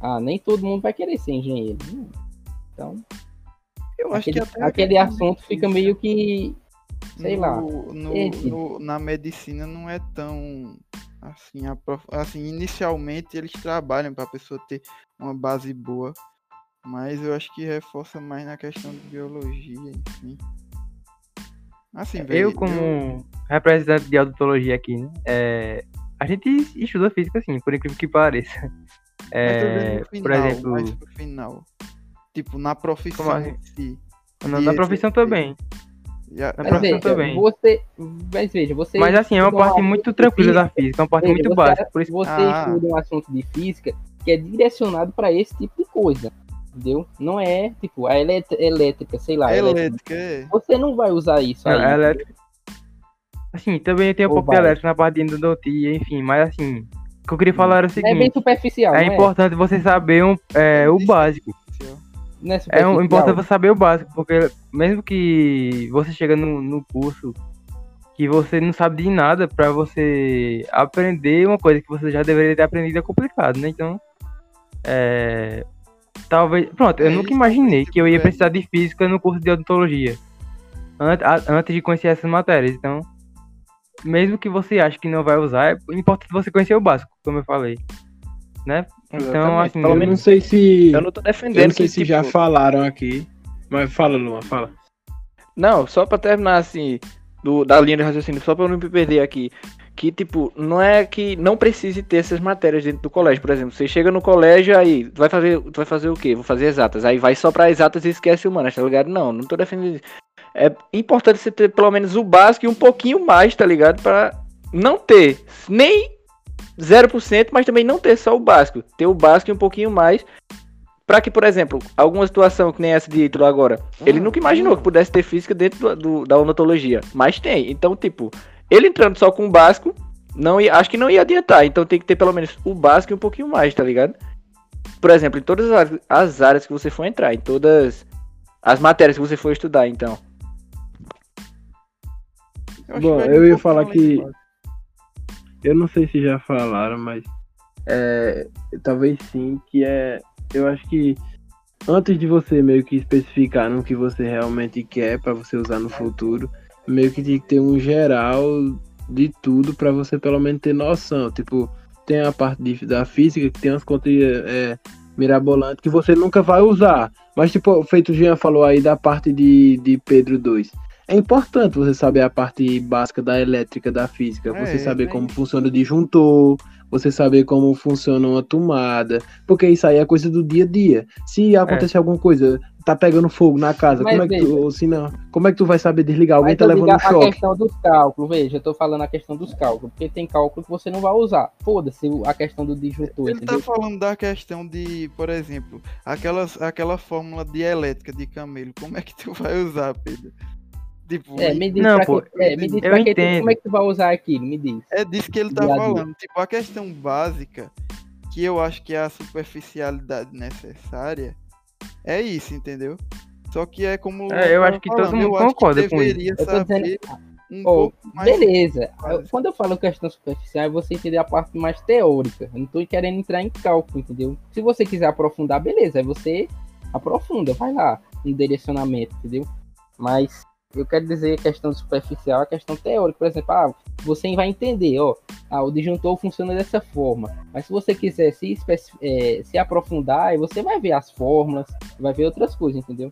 Ah, nem todo mundo vai querer ser engenheiro. Né? Então, eu acho aquele, que aquele assunto fica meio que, sei no, lá. No, no, na medicina não é tão assim, assim inicialmente eles trabalham para a pessoa ter uma base boa, mas eu acho que reforça mais na questão de biologia, enfim. Assim, eu, como eu... representante de odontologia aqui, né? É, a gente estuda física, assim, por incrível que pareça. É, final, por exemplo. Mais pro final. Tipo, na profissão assim? si. Na, na profissão também. Na mas veja, também. Você, mas veja, você. Mas assim, é uma parte muito tranquila da física, é uma parte veja, muito você, básica. Por isso... Você ah. estuda um assunto de física que é direcionado para esse tipo de coisa entendeu? Não é, tipo, a elétrica, sei lá. Elétrica, é. Você não vai usar isso aí. É, elétrica. Assim, também tem um Ou pouco vai. de elétrica na parte de endodontia, enfim, mas assim, o que eu queria falar era o seguinte. É bem superficial, É importante é? você saber um, é, o básico. Não é, é um, importante você saber o básico, porque mesmo que você chega no, no curso que você não sabe de nada, para você aprender uma coisa que você já deveria ter aprendido é complicado, né? Então, é, Talvez. Pronto, eu é nunca imaginei que eu ia precisar de física no curso de odontologia. Antes, antes de conhecer essas matérias. Então, mesmo que você ache que não vai usar, é importante você conhecer o básico, como eu falei. Né? Então, assim. Pelo menos não sei se. Eu não tô defendendo. Eu não sei que, se tipo... já falaram aqui. Mas fala, Luma, fala. Não, só pra terminar assim, do, da linha de raciocínio, só pra eu não me perder aqui que, tipo, não é que não precise ter essas matérias dentro do colégio. Por exemplo, você chega no colégio aí, tu vai fazer, tu vai fazer o quê? Vou fazer exatas. Aí vai só pra exatas e esquece humanas, tá ligado? Não, não tô defendendo isso. É importante você ter pelo menos o básico e um pouquinho mais, tá ligado? Pra não ter nem 0%, mas também não ter só o básico. Ter o básico e um pouquinho mais. Pra que, por exemplo, alguma situação que nem essa de Ítalo agora, ele nunca imaginou que pudesse ter física dentro do, do, da odontologia. Mas tem. Então, tipo, ele entrando só com o básico, não ia, acho que não ia adiantar. Então tem que ter pelo menos o básico e um pouquinho mais, tá ligado? Por exemplo, em todas as áreas que você for entrar, em todas as matérias que você for estudar, então. Eu Bom, eu ia falar que. Eu não sei se já falaram, mas. É, talvez sim, que é. Eu acho que antes de você meio que especificar no que você realmente quer para você usar no futuro, meio que tem que ter um geral de tudo para você pelo menos ter noção. Tipo, tem a parte de, da física que tem umas contas é, mirabolantes que você nunca vai usar. Mas, tipo, feito o Jean falou aí da parte de, de Pedro 2. É importante você saber a parte básica da elétrica, da física, é, você saber como funciona o disjuntor, você saber como funciona uma tomada, porque isso aí é coisa do dia a dia. Se acontecer é. alguma coisa, tá pegando fogo na casa, Mas como é que veja, tu, ou se não, como é que tu vai saber desligar? Alguém tá levando um choque. A questão dos cálculos, veja, eu tô falando a questão dos cálculos, porque tem cálculo que você não vai usar. Foda-se a questão do disjuntor. Ele tá entendeu? tá falando da questão de, por exemplo, aquelas, aquela fórmula de elétrica de camelo, como é que tu vai usar, Pedro? Tipo, é, me diz não, pô, que, é, me diz eu entendo. Que, como é que tu vai usar aquilo, me diz. É disso que ele tá falando. Tipo, a questão básica, que eu acho que é a superficialidade necessária, é isso, entendeu? Só que é como. É, eu acho que falando, todo mundo concorda com isso. Saber um oh, beleza. Quando eu falo questão superficial, é você entender a parte mais teórica. Eu não tô querendo entrar em cálculo, entendeu? Se você quiser aprofundar, beleza. Aí você aprofunda, vai lá no direcionamento, entendeu? Mas eu quero dizer a questão superficial, a questão teórica. Por exemplo, ah, você vai entender, ó, ah, o disjuntor funciona dessa forma. Mas se você quiser se, é, se aprofundar, você vai ver as fórmulas, vai ver outras coisas, entendeu?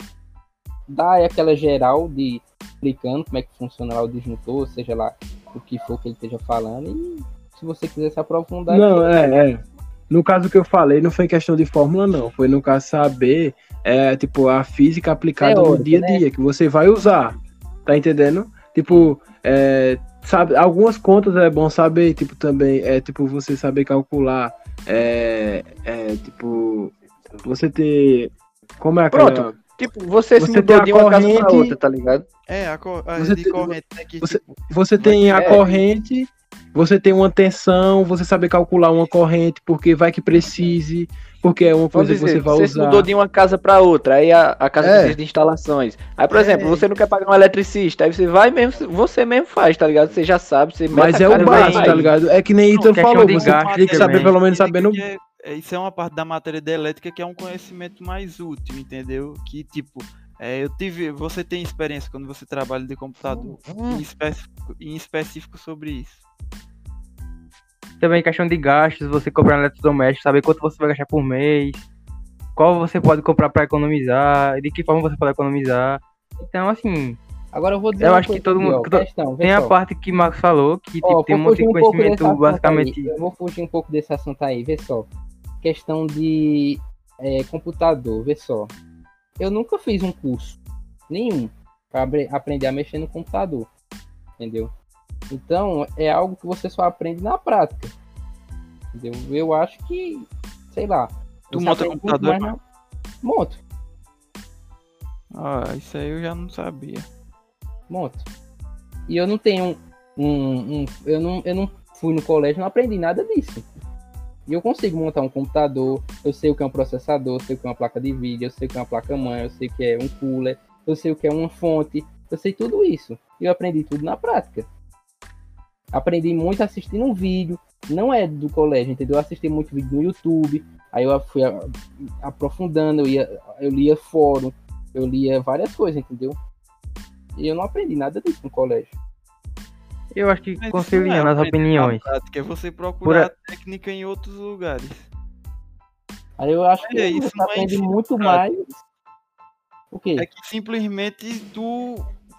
Dá aquela geral de explicando como é que funciona lá o disjuntor, seja lá o que for que ele esteja falando. E se você quiser se aprofundar. Não, é, é. No caso que eu falei, não foi questão de fórmula, não. Foi no caso saber, é, tipo, a física aplicada no dia a dia, né? que você vai usar. Tá entendendo? Tipo, é, sabe, algumas contas é bom saber, tipo, também, é tipo, você saber calcular, é, é tipo, você ter. Como é aquela. Pronto. Tipo, você, você se mudou de uma corrente, casa pra outra, tá ligado? É, a, co a você, tem, corrente, né, que, você, tipo, você tem a é. corrente você tem uma tensão, você saber calcular uma corrente, porque vai que precise, porque é uma coisa dizer, que você vai você usar. Você mudou de uma casa para outra, aí a, a casa é. precisa de instalações. Aí, por é. exemplo, você não quer pagar um eletricista, aí você vai mesmo, você mesmo faz, tá ligado? Você já sabe, você Mas é o básico, tá ligado? É que nem Ethan falou, você tem que saber pelo menos sabendo... É, isso é uma parte da matéria da elétrica que é um conhecimento mais útil, entendeu? Que, tipo, é, eu tive. Você tem experiência quando você trabalha de computador hum. em, específico, em específico sobre isso. Também questão de gastos, você comprar eletrodoméstico, saber quanto você vai gastar por mês, qual você pode comprar para economizar, de que forma você pode economizar. Então, assim. Agora eu vou dizer. Eu acho que todo mundo. Questão, tem a parte que o Marcos falou, que tipo, tem um monte de conhecimento um basicamente. Eu vou fugir um pouco desse assunto aí, vê só. Questão de é, computador, vê só. Eu nunca fiz um curso, nenhum, para aprender a mexer no computador. Entendeu? Então, é algo que você só aprende na prática. Entendeu? Eu acho que, sei lá. Tu monta computador? Na... Monto. Ah, isso aí eu já não sabia. Monto. E eu não tenho um. um, um eu, não, eu não fui no colégio, não aprendi nada disso. E eu consigo montar um computador, eu sei o que é um processador, eu sei o que é uma placa de vídeo, eu sei o que é uma placa-mãe, eu sei o que é um cooler, eu sei o que é uma fonte, eu sei tudo isso. E eu aprendi tudo na prática. Aprendi muito assistindo um vídeo, não é do colégio, entendeu? Eu assisti muito vídeo no YouTube, aí eu fui aprofundando, eu, ia, eu lia fórum, eu lia várias coisas, entendeu? E eu não aprendi nada disso no colégio. Eu acho que conciliando é as opiniões. Prática, é você procurar Por... técnica em outros lugares. Aí eu acho que é, isso você aprende é muito mais. O quê? É que simplesmente tu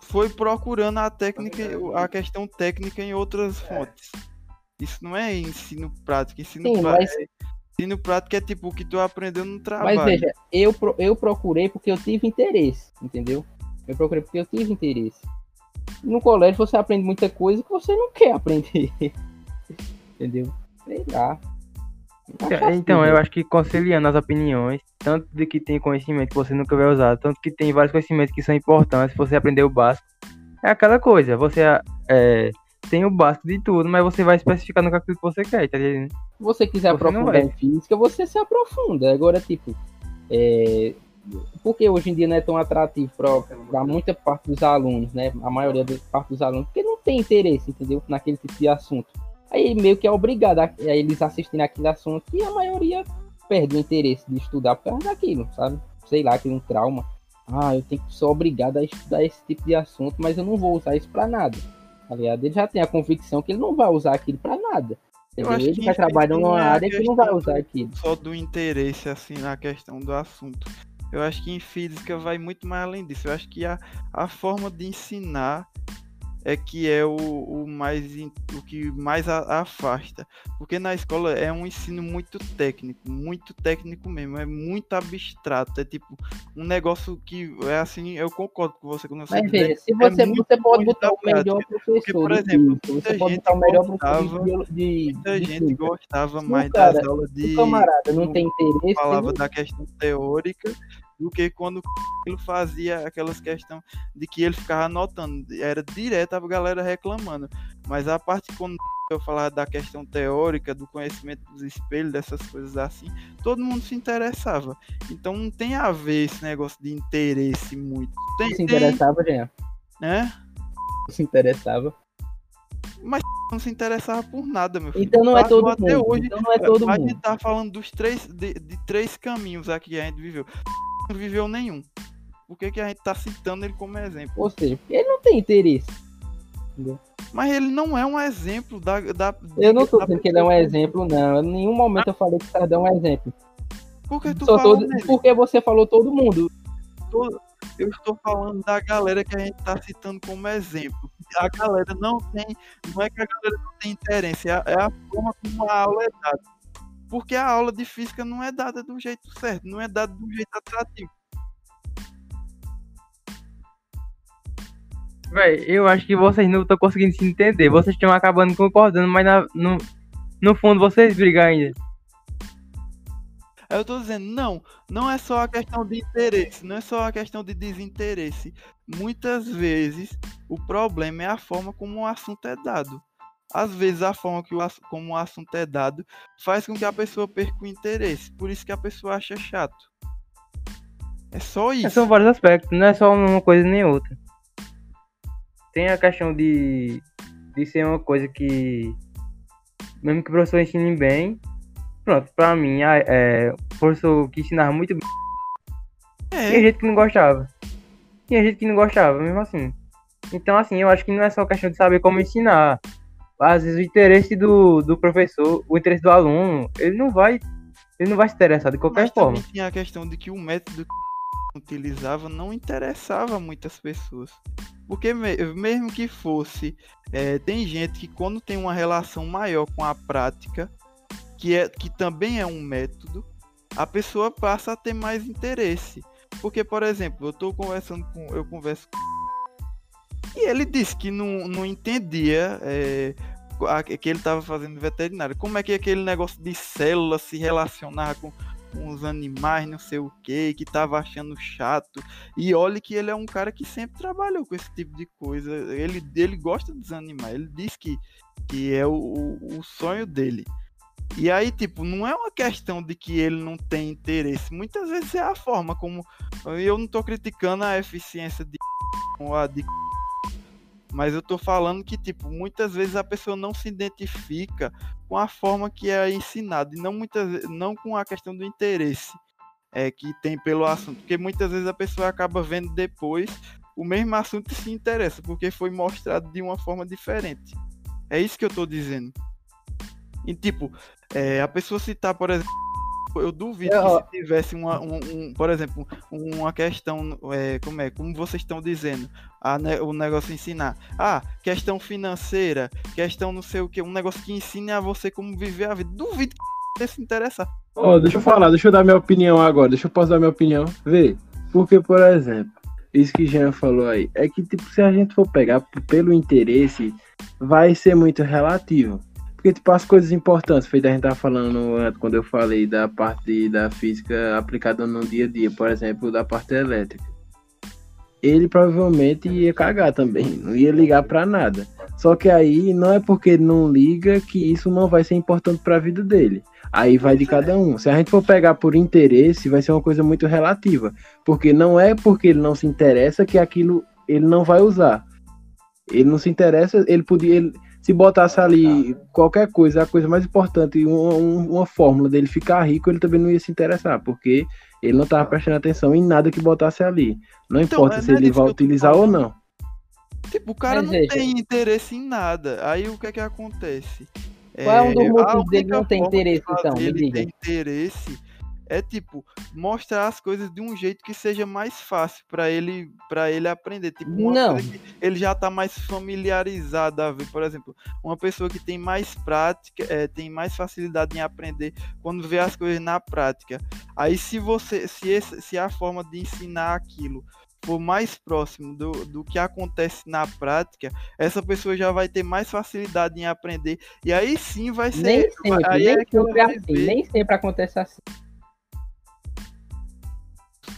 foi procurando a técnica, a questão técnica em outras fontes. Isso não é ensino prático, ensino Sim, prático. Mas... Ensino prático é tipo o que tu aprendeu no trabalho. Mas veja, eu, eu procurei porque eu tive interesse, entendeu? Eu procurei porque eu tive interesse. No colégio você aprende muita coisa que você não quer aprender. entendeu? Sei lá. Então, eu acho que conciliando as opiniões, tanto de que tem conhecimento que você nunca vai usar, tanto que tem vários conhecimentos que são importantes, você aprender o básico, é aquela coisa, você é, tem o básico de tudo, mas você vai especificando com aquilo que você quer, tá entendendo? Se você quiser você aprofundar em física, você se aprofunda. Agora, tipo, é... porque hoje em dia não é tão atrativo para muita parte dos alunos, né? A maioria da parte dos alunos, porque não tem interesse, entendeu? Naquele tipo de assunto. Aí meio que é obrigado a, a eles assistirem aquele assunto e a maioria perde o interesse de estudar por causa daquilo, sabe? Sei lá, que um trauma. Ah, eu tenho que ser obrigado a estudar esse tipo de assunto, mas eu não vou usar isso para nada tá ligado? Ele já tem a convicção que ele não vai usar aquilo para nada. Ele vai trabalhar numa área que não vai usar aquilo. Só do interesse, assim, na questão do assunto. Eu acho que em física vai muito mais além disso. Eu acho que a, a forma de ensinar é que é o, o mais o que mais a, afasta. Porque na escola é um ensino muito técnico, muito técnico mesmo, é muito abstrato, é tipo um negócio que é assim, eu concordo com você quando você Mas veja, se você, é você pode botar o melhor professor, Porque, por exemplo, muita você gente o melhor gostava, de, de, muita de gente gostava mais cara, das aulas de camarada não tem interesse, falava da questão teórica do que quando ele fazia aquelas questões de que ele ficava anotando. Era direto a galera reclamando. Mas a parte quando eu falava da questão teórica, do conhecimento dos espelhos, dessas coisas assim, todo mundo se interessava. Então não tem a ver esse negócio de interesse muito. Tem, se interessava, Jean? É? Se interessava. Mas não se interessava por nada, meu filho. Então não é todo até mundo. Hoje, então não é todo a mundo. gente tá falando dos três, de, de três caminhos aqui que a gente viveu não viveu nenhum. Por que, que a gente tá citando ele como exemplo? Ou seja, ele não tem interesse. Entendeu? Mas ele não é um exemplo da. da eu não tô dizendo que ele é um exemplo, não. Em nenhum momento eu falei que o Sardão é um exemplo. Por que tu todo... Porque você falou todo mundo. Eu estou falando da galera que a gente tá citando como exemplo. A galera não tem. Não é que a galera não tem interesse, é a, é a forma como a aula é dada. Porque a aula de física não é dada do jeito certo, não é dada do jeito atrativo. Véi, eu acho que vocês não estão conseguindo se entender. Vocês estão acabando concordando, mas na, no, no fundo vocês brigam ainda. Eu tô dizendo, não, não é só a questão de interesse, não é só a questão de desinteresse. Muitas vezes o problema é a forma como o assunto é dado às vezes a forma que o, como o assunto é dado faz com que a pessoa perca o interesse. Por isso que a pessoa acha chato. É só isso. São vários aspectos, não é só uma coisa nem outra. Tem a questão de, de ser uma coisa que, mesmo que o professor ensine bem, pronto, pra mim, é, o professor que ensinava muito bem. É. Tinha gente que não gostava. Tinha gente que não gostava, mesmo assim. Então, assim, eu acho que não é só questão de saber como ensinar às vezes o interesse do, do professor, o interesse do aluno, ele não vai, ele não vai se interessar de qualquer Mas forma. Tinha a questão de que o método que utilizava não interessava muitas pessoas. Porque mesmo que fosse, é, tem gente que quando tem uma relação maior com a prática, que, é, que também é um método, a pessoa passa a ter mais interesse. Porque, por exemplo, eu estou conversando com. Eu converso com e ele disse que não, não entendia é, que ele estava fazendo veterinário. Como é que aquele negócio de célula se relacionar com, com os animais, não sei o que, que estava achando chato. E olhe que ele é um cara que sempre trabalhou com esse tipo de coisa. Ele, ele gosta dos animais. Ele diz que, que é o, o sonho dele. E aí, tipo, não é uma questão de que ele não tem interesse. Muitas vezes é a forma como. Eu não estou criticando a eficiência de a de mas eu tô falando que, tipo, muitas vezes a pessoa não se identifica com a forma que é ensinada, e não, muitas, não com a questão do interesse é, que tem pelo assunto. Porque muitas vezes a pessoa acaba vendo depois o mesmo assunto e se interessa, porque foi mostrado de uma forma diferente. É isso que eu tô dizendo. E, tipo, é, a pessoa citar, por exemplo, eu duvido eu... que se tivesse uma, um, um, por exemplo, uma questão, é, como é, como vocês estão dizendo, a, o negócio ensinar, ah, questão financeira, questão não sei o que, um negócio que ensine a você como viver a vida. Duvido que se interessar. Ó, oh, deixa eu falar, deixa eu dar minha opinião agora, deixa eu posso dar minha opinião. Vê, porque, por exemplo, isso que Jean falou aí, é que, tipo, se a gente for pegar pelo interesse, vai ser muito relativo. Porque, tipo, as coisas importantes, foi da gente estar falando antes, quando eu falei da parte da física aplicada no dia a dia, por exemplo, da parte elétrica. Ele provavelmente ia cagar também, não ia ligar para nada. Só que aí não é porque ele não liga que isso não vai ser importante para a vida dele. Aí vai de cada um. Se a gente for pegar por interesse, vai ser uma coisa muito relativa. Porque não é porque ele não se interessa que aquilo ele não vai usar. Ele não se interessa, ele podia. Ele, se botasse ali qualquer coisa, a coisa mais importante, uma, uma fórmula dele ficar rico, ele também não ia se interessar, porque ele não estava prestando atenção em nada que botasse ali. Não então, importa é se ele vai utilizar ou não. Tipo, o cara Mas não veja. tem interesse em nada. Aí o que é que acontece? Qual é um dos motivos dele não ter interesse, então? Ele tem interesse é tipo mostrar as coisas de um jeito que seja mais fácil para ele para ele aprender tipo não ele já tá mais familiarizado a ver por exemplo uma pessoa que tem mais prática é, tem mais facilidade em aprender quando vê as coisas na prática aí se você se esse, se a forma de ensinar aquilo for mais próximo do, do que acontece na prática, essa pessoa já vai ter mais facilidade em aprender. E aí sim vai ser. Nem sempre, aí nem, é sempre assim, nem sempre acontece assim.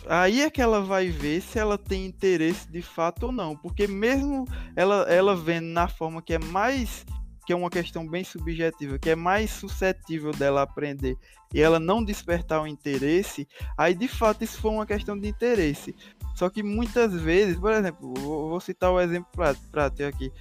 Aí é que ela vai ver se ela tem interesse de fato ou não. Porque mesmo ela, ela vendo na forma que é mais. que é uma questão bem subjetiva, que é mais suscetível dela aprender e ela não despertar o interesse, aí de fato isso foi uma questão de interesse. Só que muitas vezes, por exemplo, vou citar o exemplo prático aqui.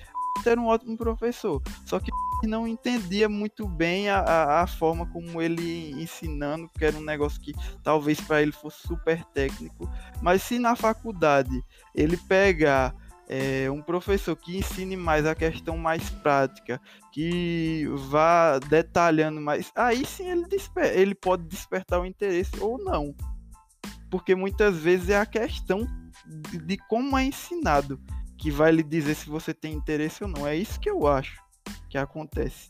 Era um ótimo professor, só que não entendia muito bem a, a, a, forma como ele ensinando, porque era um negócio que talvez para ele fosse super técnico. Mas se na faculdade ele pegar é, um professor que ensine mais a questão mais prática, que vá detalhando mais, aí sim ele, desper ele pode despertar o interesse ou não. Porque muitas vezes é a questão de, de como é ensinado que vai lhe dizer se você tem interesse ou não. É isso que eu acho que acontece.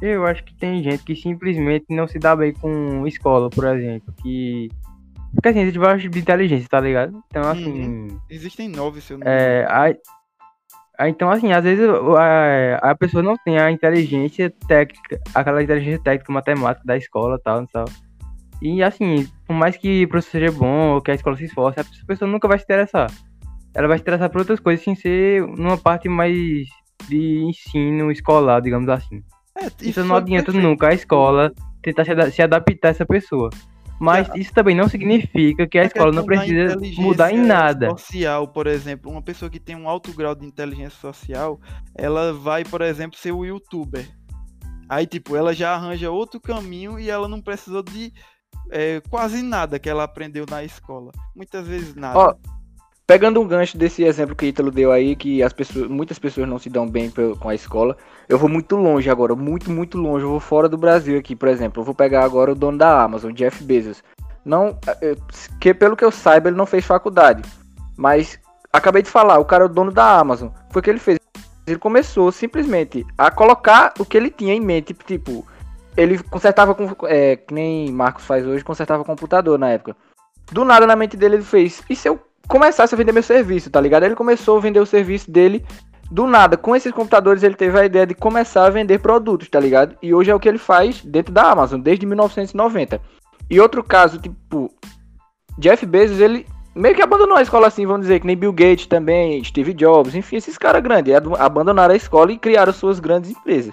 Eu acho que tem gente que simplesmente não se dá bem com escola, por exemplo, que porque assim, existe vários tipos de inteligência, tá ligado? Então, assim. Uhum. Existem nove, se eu não é, a, Então, assim, às vezes a, a pessoa não tem a inteligência técnica, aquela inteligência técnica matemática da escola tal, tal. E assim, por mais que o professor seja bom ou que a escola se esforce, a pessoa nunca vai se interessar. Ela vai se interessar por outras coisas sem ser numa parte mais de ensino escolar, digamos assim. É, não adianta perfeito. nunca a escola tentar se, adaptar a essa pessoa. Mas é, isso também não significa que a, a escola não precisa mudar em nada. Social, por exemplo, uma pessoa que tem um alto grau de inteligência social, ela vai, por exemplo, ser o youtuber. Aí, tipo, ela já arranja outro caminho e ela não precisou de é, quase nada que ela aprendeu na escola. Muitas vezes nada. Ó, pegando um gancho desse exemplo que Ítalo deu aí, que as pessoas, muitas pessoas não se dão bem com a escola, eu vou muito longe agora, muito, muito longe. Eu vou fora do Brasil aqui, por exemplo. Eu vou pegar agora o dono da Amazon, Jeff Bezos. Não, é, que pelo que eu saiba, ele não fez faculdade. Mas acabei de falar, o cara é o dono da Amazon. Foi o que ele fez. Ele começou simplesmente a colocar o que ele tinha em mente, tipo, ele consertava com. É, que nem Marcos faz hoje, consertava computador na época. Do nada na mente dele ele fez. E se eu começasse a vender meu serviço, tá ligado? Ele começou a vender o serviço dele. Do nada, com esses computadores, ele teve a ideia de começar a vender produtos, tá ligado? E hoje é o que ele faz dentro da Amazon, desde 1990. E outro caso, tipo, Jeff Bezos, ele meio que abandonou a escola assim, vamos dizer, que nem Bill Gates também, Steve Jobs, enfim, esses caras grandes, abandonaram a escola e criaram suas grandes empresas.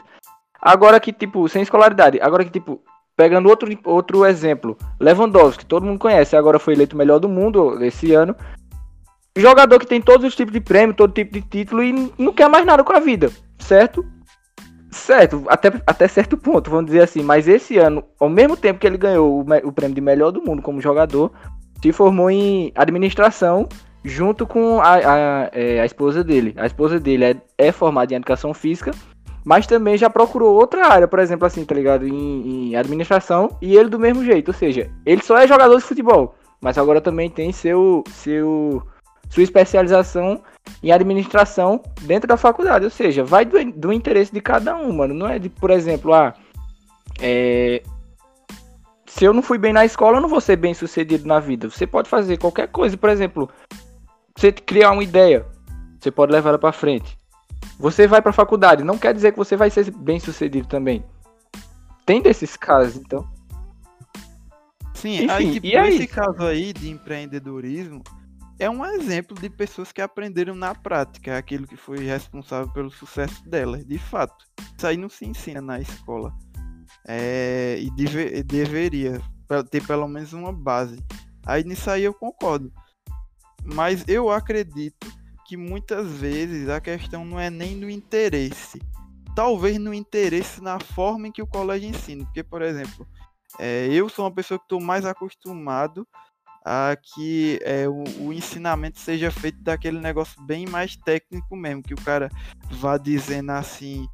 Agora que, tipo, sem escolaridade. Agora que, tipo, pegando outro, outro exemplo, Lewandowski, todo mundo conhece, agora foi eleito o melhor do mundo esse ano. Jogador que tem todos os tipos de prêmio, todo tipo de título e não quer mais nada com a vida, certo? Certo, até, até certo ponto, vamos dizer assim. Mas esse ano, ao mesmo tempo que ele ganhou o, o prêmio de melhor do mundo como jogador, se formou em administração junto com a, a, é, a esposa dele. A esposa dele é, é formada em educação física mas também já procurou outra área, por exemplo, assim, tá ligado? Em, em, administração, e ele do mesmo jeito, ou seja, ele só é jogador de futebol, mas agora também tem seu, seu sua especialização em administração dentro da faculdade, ou seja, vai do, do interesse de cada um, mano, não é de, por exemplo, ah, é, se eu não fui bem na escola, eu não vou ser bem sucedido na vida. Você pode fazer qualquer coisa, por exemplo, você criar uma ideia, você pode levar ela para frente. Você vai pra faculdade, não quer dizer que você vai ser bem sucedido também. Tem desses casos, então. Sim, Enfim, aí, tipo, e aí? esse caso aí de empreendedorismo, é um exemplo de pessoas que aprenderam na prática aquilo que foi responsável pelo sucesso delas, de fato. Isso aí não se ensina na escola. É, e deve, deveria ter pelo menos uma base. Aí nisso aí eu concordo. Mas eu acredito que muitas vezes a questão não é nem do interesse. Talvez no interesse na forma em que o colégio ensina. Porque, por exemplo, é, eu sou uma pessoa que estou mais acostumado a que é, o, o, ensinamento seja feito daquele negócio bem mais técnico mesmo, que o cara vá dizendo assim.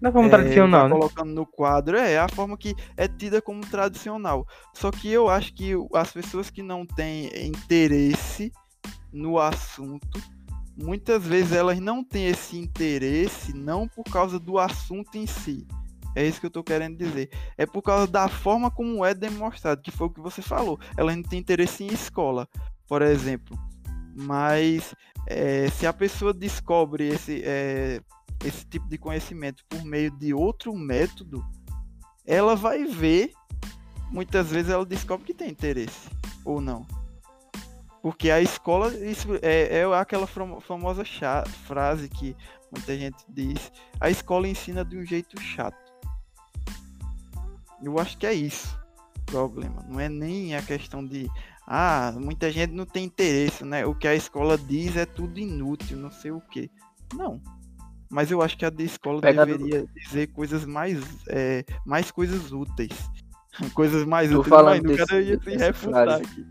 Da forma é, tradicional, né? Colocando no quadro, é, é a forma que é tida como tradicional. Só que eu acho que as pessoas que não têm interesse no assunto, muitas vezes elas não têm esse interesse não por causa do assunto em si, é isso que eu tô querendo dizer. É por causa da forma como é demonstrado, que foi o que você falou. Ela não tem interesse em escola, por exemplo. Mas é, se a pessoa descobre esse, é, esse tipo de conhecimento por meio de outro método, ela vai ver. Muitas vezes ela descobre que tem interesse, ou não. Porque a escola, é, é aquela famosa frase que muita gente diz: a escola ensina de um jeito chato. Eu acho que é isso o problema. Não é nem a questão de ah, muita gente não tem interesse, né? O que a escola diz é tudo inútil, não sei o que. Não. Mas eu acho que a da escola Pega deveria do... dizer coisas mais, é, mais coisas úteis. coisas mais Tô úteis. Falando mas desse, ia se refutar aqui.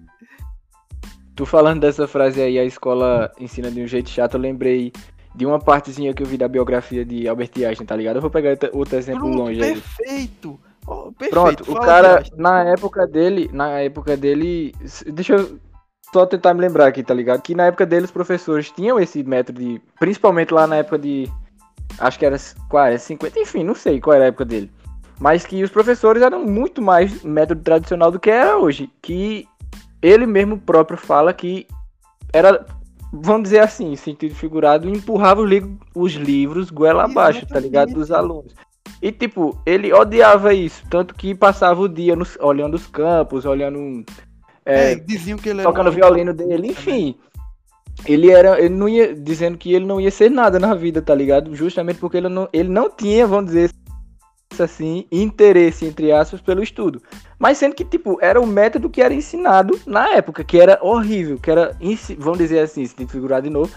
Tu falando dessa frase aí, a escola ensina de um jeito chato, eu lembrei de uma partezinha que eu vi da biografia de Albert Einstein, tá ligado? Eu vou pegar outro exemplo Pronto, longe perfeito. aí. Perfeito! Oh, Pronto, o cara, na época dele, na época dele, deixa eu só tentar me lembrar aqui, tá ligado? Que na época dele os professores tinham esse método de, principalmente lá na época de, acho que era 40, 50, enfim, não sei qual era a época dele. Mas que os professores eram muito mais método tradicional do que era hoje. Que ele mesmo próprio fala que era, vamos dizer assim, sentido figurado, empurrava os, li os livros goela abaixo, tá ligado? Dos alunos. E, tipo, ele odiava isso. Tanto que passava o dia nos, olhando os campos, olhando. É, é diziam que ele era tocando o violino dele, enfim. Ele era. Ele não ia. Dizendo que ele não ia ser nada na vida, tá ligado? Justamente porque ele não, ele não tinha, vamos dizer assim, interesse, entre aspas, pelo estudo. Mas sendo que, tipo, era o método que era ensinado na época, que era horrível, que era, vamos dizer assim, se figurar de novo,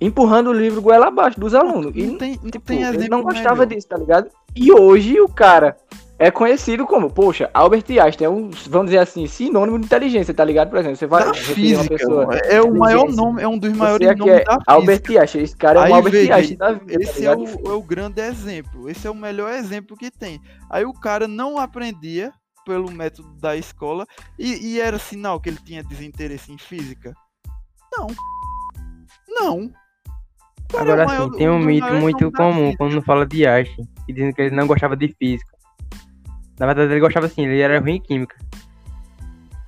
empurrando o livro goela abaixo dos alunos. E, não tem, tipo, tem ele não gostava melhor. disso, tá ligado? E hoje o cara é conhecido como, poxa, Albert Einstein é um, vamos dizer assim, sinônimo de inteligência, tá ligado? Por exemplo, você vai da física, uma pessoa. É o maior nome, é um dos maiores nomes é da Albert Einstein, esse cara é um Albert veja, Einstein da vida. Esse tá é, o, é o grande exemplo, esse é o melhor exemplo que tem. Aí o cara não aprendia pelo método da escola e, e era sinal que ele tinha desinteresse em física? Não. Não. Agora sim, tem um mito muito comum quando fala de Einstein, que dizem que ele não gostava de física. Na verdade, ele gostava sim, ele era ruim em química.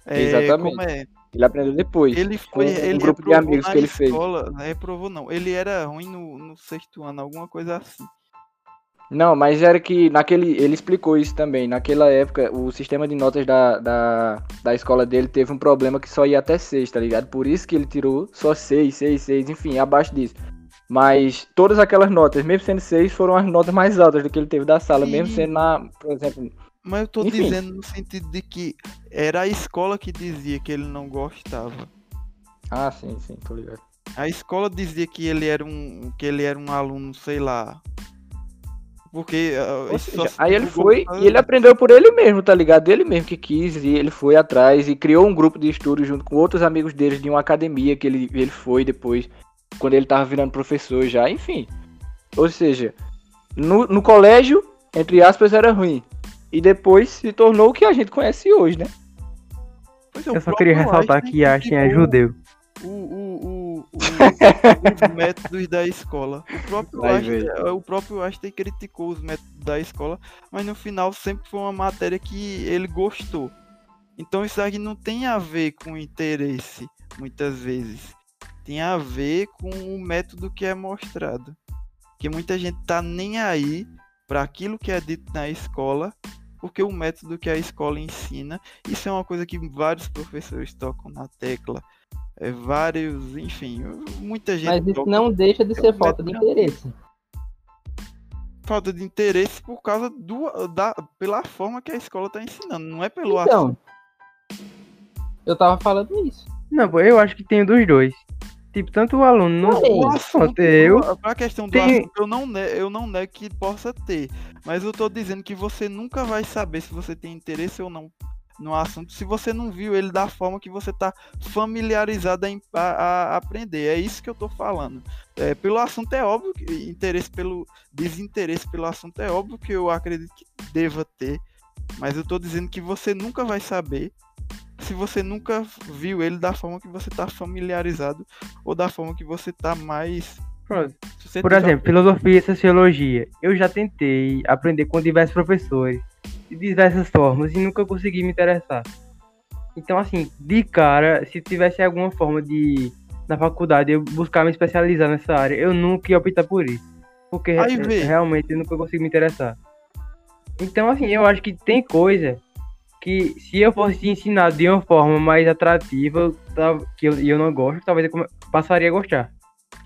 É, Exatamente. É? Ele aprendeu depois. Ele foi, um, ele um grupo de amigos que ele escola, fez. Não reprovou não. Ele era ruim no, no sexto ano, alguma coisa assim. Não, mas era que naquele. Ele explicou isso também. Naquela época, o sistema de notas da, da, da escola dele teve um problema que só ia até 6, tá ligado? Por isso que ele tirou só 6, 6, 6, enfim, abaixo disso. Mas todas aquelas notas, mesmo sendo 6, foram as notas mais altas do que ele teve da sala, Sim. mesmo sendo na, por exemplo. Mas eu tô enfim. dizendo no sentido de que era a escola que dizia que ele não gostava. Ah, sim, sim, tô ligado. A escola dizia que ele era um que ele era um aluno, sei lá, porque. Uh, seja, aí ele foi e ele aprendeu por ele mesmo, tá ligado? Ele mesmo que quis e ele foi atrás e criou um grupo de estudo junto com outros amigos dele de uma academia que ele, ele foi depois, quando ele tava virando professor já, enfim. Ou seja, no, no colégio, entre aspas, era ruim. E depois se tornou o que a gente conhece hoje, né? É, Eu só queria ressaltar que Ashton é judeu. O, o, os métodos da escola. O próprio, Einstein, é, o próprio Einstein criticou os métodos da escola, mas no final sempre foi uma matéria que ele gostou. Então isso aqui não tem a ver com interesse, muitas vezes. Tem a ver com o método que é mostrado. Que muita gente tá nem aí para aquilo que é dito na escola, porque o método que a escola ensina, isso é uma coisa que vários professores tocam na tecla é, vários, enfim, muita gente. Mas isso não deixa de ser falta de interesse. Falta de interesse por causa do, da, pela forma que a escola está ensinando, não é pelo então, assunto. Eu tava falando isso. Não, eu acho que tem dos dois. Tipo, tanto o aluno não. O assunto, eu. Pra questão do tem... assunto, eu não, nego, eu não nego que possa ter. Mas eu tô dizendo que você nunca vai saber se você tem interesse ou não no assunto se você não viu ele da forma que você está familiarizado a, a, a, aprender. É isso que eu estou falando. É, pelo assunto é óbvio que interesse pelo desinteresse pelo assunto é óbvio que eu acredito que deva ter, mas eu estou dizendo que você nunca vai saber se você nunca viu ele da forma que você está familiarizado ou da forma que você está mais Por exemplo, filosofia e sociologia. Eu já tentei aprender com diversos professores de diversas formas e nunca consegui me interessar. Então, assim, de cara, se tivesse alguma forma de, na faculdade, eu buscar me especializar nessa área, eu nunca ia optar por isso. Porque Aí, realmente eu nunca consigo me interessar. Então, assim, eu acho que tem coisa que se eu fosse ensinado de uma forma mais atrativa, que eu, eu não gosto, talvez eu passaria a gostar.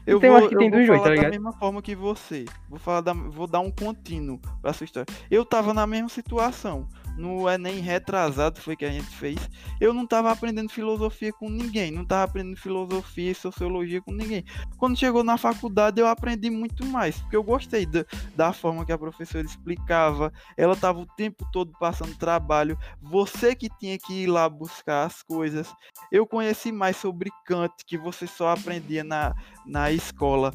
Eu então, vou, acho que tem dois tá ligado? da mesma forma que você. Vou falar da, vou dar um contínuo pra sua história. Eu tava na mesma situação no Enem retrasado foi que a gente fez, eu não estava aprendendo filosofia com ninguém, não estava aprendendo filosofia e sociologia com ninguém. Quando chegou na faculdade, eu aprendi muito mais, porque eu gostei da, da forma que a professora explicava, ela estava o tempo todo passando trabalho, você que tinha que ir lá buscar as coisas. Eu conheci mais sobre Kant, que você só aprendia na, na escola,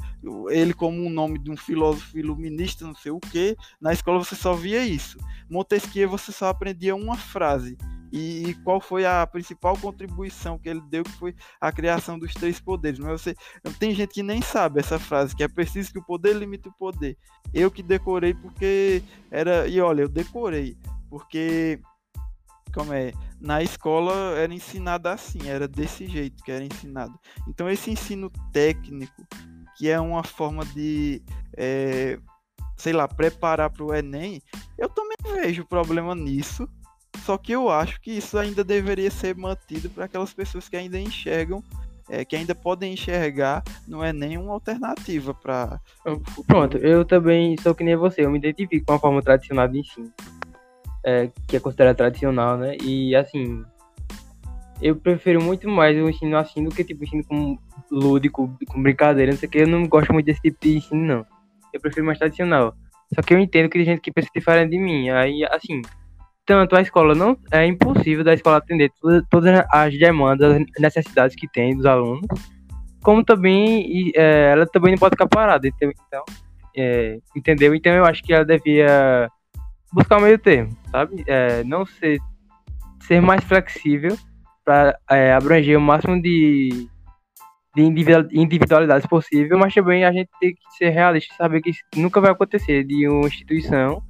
ele como um nome de um filósofo iluminista, não sei o que, na escola você só via isso. Montesquieu você só aprendia uma frase. E, qual foi a principal contribuição que ele deu, que foi a criação dos três poderes. Mas você tem gente que nem sabe essa frase, que é preciso que o poder limite o poder. Eu que decorei porque era. E olha, eu decorei, porque como é, na escola era ensinado assim, era desse jeito que era ensinado. Então esse ensino técnico, que é uma forma de é, sei lá, preparar para o Enem, eu também vejo problema nisso. Só que eu acho que isso ainda deveria ser mantido para aquelas pessoas que ainda enxergam, é, que ainda podem enxergar, não é nenhuma alternativa para. Pronto, eu também sou que nem você, eu me identifico com a forma tradicional de ensino, é, que é considerada tradicional, né? E assim, eu prefiro muito mais o ensino assim do que tipo ensino com lúdico, com brincadeira, não sei o que. Eu não gosto muito desse tipo de ensino, não eu prefiro mais tradicional. Só que eu entendo que tem gente que pensa diferente de mim. Aí, assim, tanto a escola não é impossível da escola atender todas, todas as demandas, as necessidades que tem dos alunos, como também é, ela também não pode ficar parada. Então, é, entendeu? Então eu acho que ela devia buscar o meio termo, sabe? É, não ser, ser mais flexível para é, abranger o máximo de de individualidades possível, mas também a gente tem que ser realista e saber que isso nunca vai acontecer de uma instituição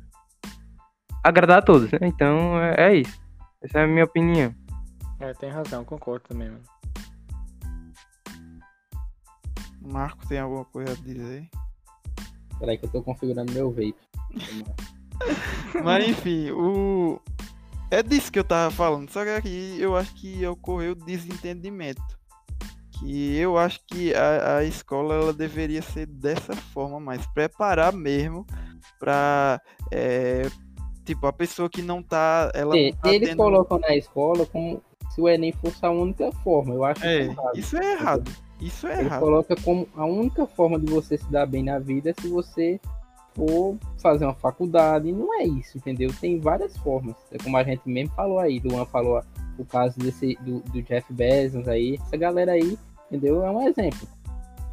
agradar a todos, né? Então é, é isso. Essa é a minha opinião. É, tem razão, concordo também, mano. Marco, tem alguma coisa a dizer? Peraí que eu tô configurando meu vape. Mas enfim, o. É disso que eu tava falando, só que aqui eu acho que ocorreu desentendimento que eu acho que a, a escola ela deveria ser dessa forma, mais preparar mesmo para é, tipo a pessoa que não tá, ela Sim, não tá eles tendo... colocam na escola como se o Enem fosse a única forma. Eu acho é, isso é errado. Isso é Ele errado. coloca como a única forma de você se dar bem na vida é se você for fazer uma faculdade. Não é isso, entendeu? Tem várias formas. É como a gente mesmo falou aí. Luan falou o caso desse, do, do Jeff Bezos aí. Essa galera aí entendeu? É um exemplo.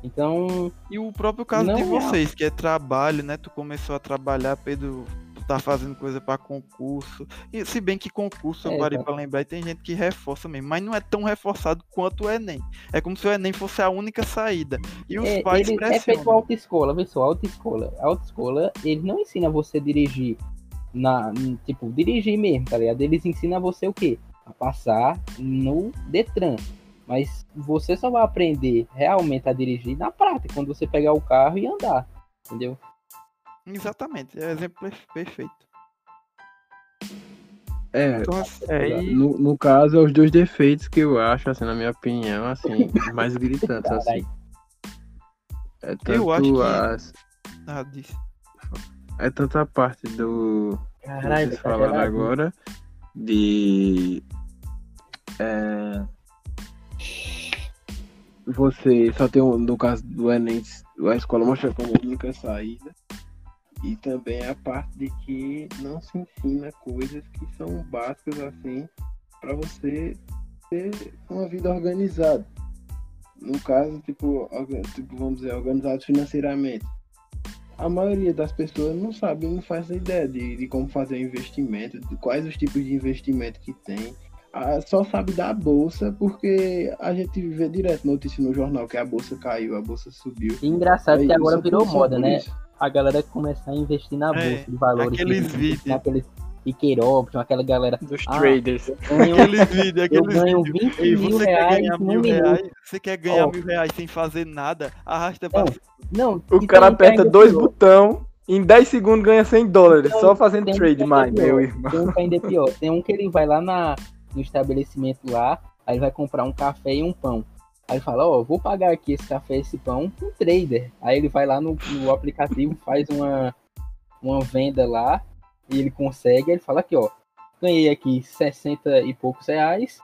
Então. E o próprio caso de é vocês, é... que é trabalho, né? Tu começou a trabalhar, Pedro, tá fazendo coisa para concurso. E se bem que concurso, é, eu parei tá. para lembrar, e tem gente que reforça mesmo, mas não é tão reforçado quanto o Enem. É como se o Enem fosse a única saída. E os é, pais ele É feito autoescola, pessoal, autoescola. Autoescola, ele não ensina você a dirigir na, tipo, dirigir mesmo, tá ligado? Eles ensinam você o quê? A passar no Detran. Mas você só vai aprender realmente a dirigir na prática, quando você pegar o carro e andar. Entendeu? Exatamente, é exemplo perfeito. É, então, é no, no caso, é os dois defeitos que eu acho, assim, na minha opinião, assim, mais gritantes, assim. É tanto eu acho que... as... Ah, disse. É tanto a parte do... Caralho, vocês falaram agora, de... É... Você só tem, no caso do Enem, a escola mostra como única saída e também a parte de que não se ensina coisas que são básicas assim para você ter uma vida organizada. No caso, tipo, tipo, vamos dizer, organizado financeiramente. A maioria das pessoas não sabe, não faz ideia de, de como fazer investimento, de quais os tipos de investimento que tem. Ah, só sabe da bolsa porque a gente vê direto notícia no jornal que a bolsa caiu, a bolsa subiu. Engraçado Aí, que agora virou moda, né? Isso a galera começar a investir na é, bolsa é, de valores. Aqueles vídeos. Aqueles Ike Option, aquela galera. Dos ah, traders. Ganho, aqueles vídeos, aqueles eu ganho 20 Ei, mil reais quer mil reais, Você quer ganhar oh. mil reais sem fazer nada? Arrasta pra. Não, não o cara aperta dois botões. Em 10 segundos ganha 100 dólares, então, só fazendo trade, um mine, meu irmão. Tem um que ainda é pior. Tem um que ele vai lá na, no estabelecimento lá, aí vai comprar um café e um pão. Aí fala, ó, oh, vou pagar aqui esse café, esse pão com trader. Aí ele vai lá no, no aplicativo, faz uma, uma venda lá e ele consegue. Ele fala aqui, ó, ganhei aqui 60 e poucos reais.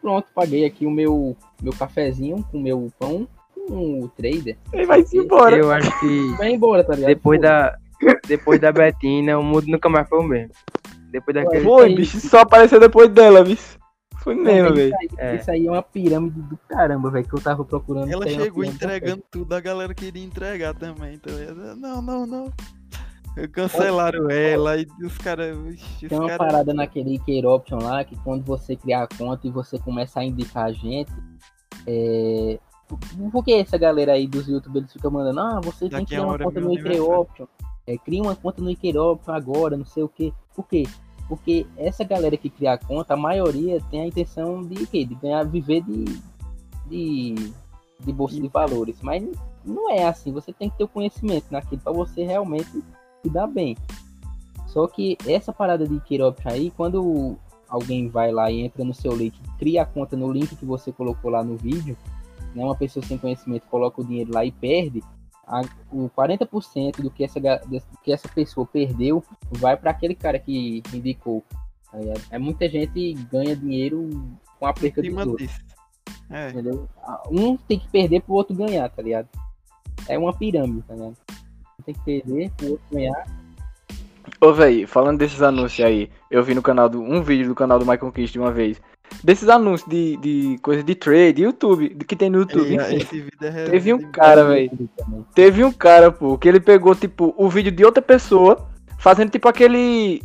Pronto, paguei aqui o meu, meu cafezinho com o meu pão com o trader. Ele vai se embora. Eu acho que. Vai embora, tá ligado? Depois da, depois da Betina, o mundo nunca mais foi o mesmo. Depois daquele. Foi, bicho, só apareceu depois dela, bicho. Foi mesmo, velho. Isso, é. isso, aí é uma pirâmide do caramba, velho, que eu tava procurando. Ela chegou entregando tudo, a galera queria entregar também. Então, não, não, não. Cancelaram ela e os caras. Tem uma cara... parada naquele Care Option lá que quando você criar a conta e você começar a indicar a gente. É... Por que essa galera aí dos youtubers ficam mandando? Ah, você Daqui tem que criar uma conta no Care Option. É, cria uma conta no Care Option agora, não sei o que. Por quê? Porque essa galera que cria a conta, a maioria tem a intenção de quê? De ganhar, viver de, de, de bolsa de valores. Mas não é assim. Você tem que ter o conhecimento naquilo para você realmente se dar bem. Só que essa parada de Kirop aí, quando alguém vai lá e entra no seu link, cria a conta no link que você colocou lá no vídeo, né, uma pessoa sem conhecimento coloca o dinheiro lá e perde, a, o 40% do que, essa, do que essa pessoa perdeu vai para aquele cara que indicou. Tá é muita gente ganha dinheiro com a perca do outro. É. Entendeu? Um tem que perder pro outro ganhar, tá ligado? É uma pirâmide, tá ligado? Um tem que perder pro outro ganhar. Ô, velho, falando desses anúncios aí, eu vi no canal do. um vídeo do canal do Michael Kiss de uma vez desses anúncios de, de coisa de trade, YouTube, que tem no YouTube. enfim. É teve um cara, velho. Teve um cara, pô, que ele pegou, tipo, o vídeo de outra pessoa, fazendo, tipo, aquele.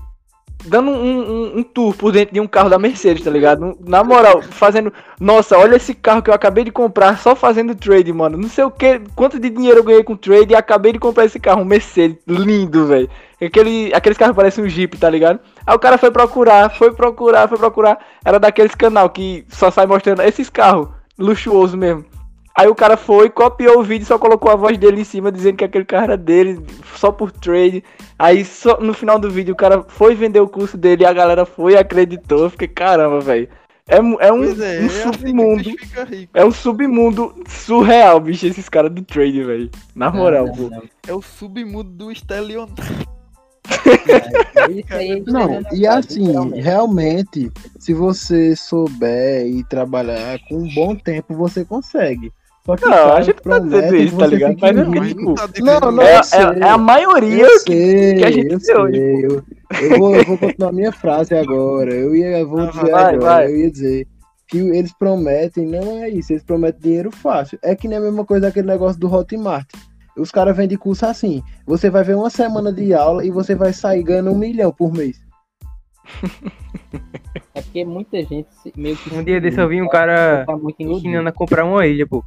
Dando um, um, um, tour por dentro de um carro da Mercedes, tá ligado? Na moral, fazendo. Nossa, olha esse carro que eu acabei de comprar só fazendo trade, mano. Não sei o que, quanto de dinheiro eu ganhei com trade e acabei de comprar esse carro, um Mercedes. Lindo, velho. Aquele, aqueles carros parecem um Jeep, tá ligado? Aí o cara foi procurar, foi procurar, foi procurar. Era daqueles canal que só sai mostrando esses carros, luxuoso mesmo. Aí o cara foi, copiou o vídeo, só colocou a voz dele em cima, dizendo que aquele carro era dele, só por trade. Aí só, no final do vídeo o cara foi vender o curso dele e a galera foi e acreditou. Eu fiquei, caramba, velho. É, é um, é, um é assim submundo. É um submundo surreal, bicho, esses caras do trade, velho. Na moral, não, não, não. É o submundo do estelionato. É, não, e assim, realmente, se você souber e trabalhar com um bom tempo, você consegue. Só que, não, a gente tá dizendo isso, tá ligado? Mas não, é tipo, não, não, é, é, é, a maioria sei, que, que, a gente eu sei, eu, eu, vou, eu vou continuar a minha frase agora. Eu ia, vou dizer vai, agora, vai. eu ia dizer que eles prometem, não é isso, eles prometem dinheiro fácil. É que nem a mesma coisa aquele negócio do Hotmart. Os caras vendem curso assim. Você vai ver uma semana de aula e você vai sair ganhando um milhão por mês. É porque muita gente meio que. Um dia desse eu vi um cara tá ensinando a comprar uma ilha, pô.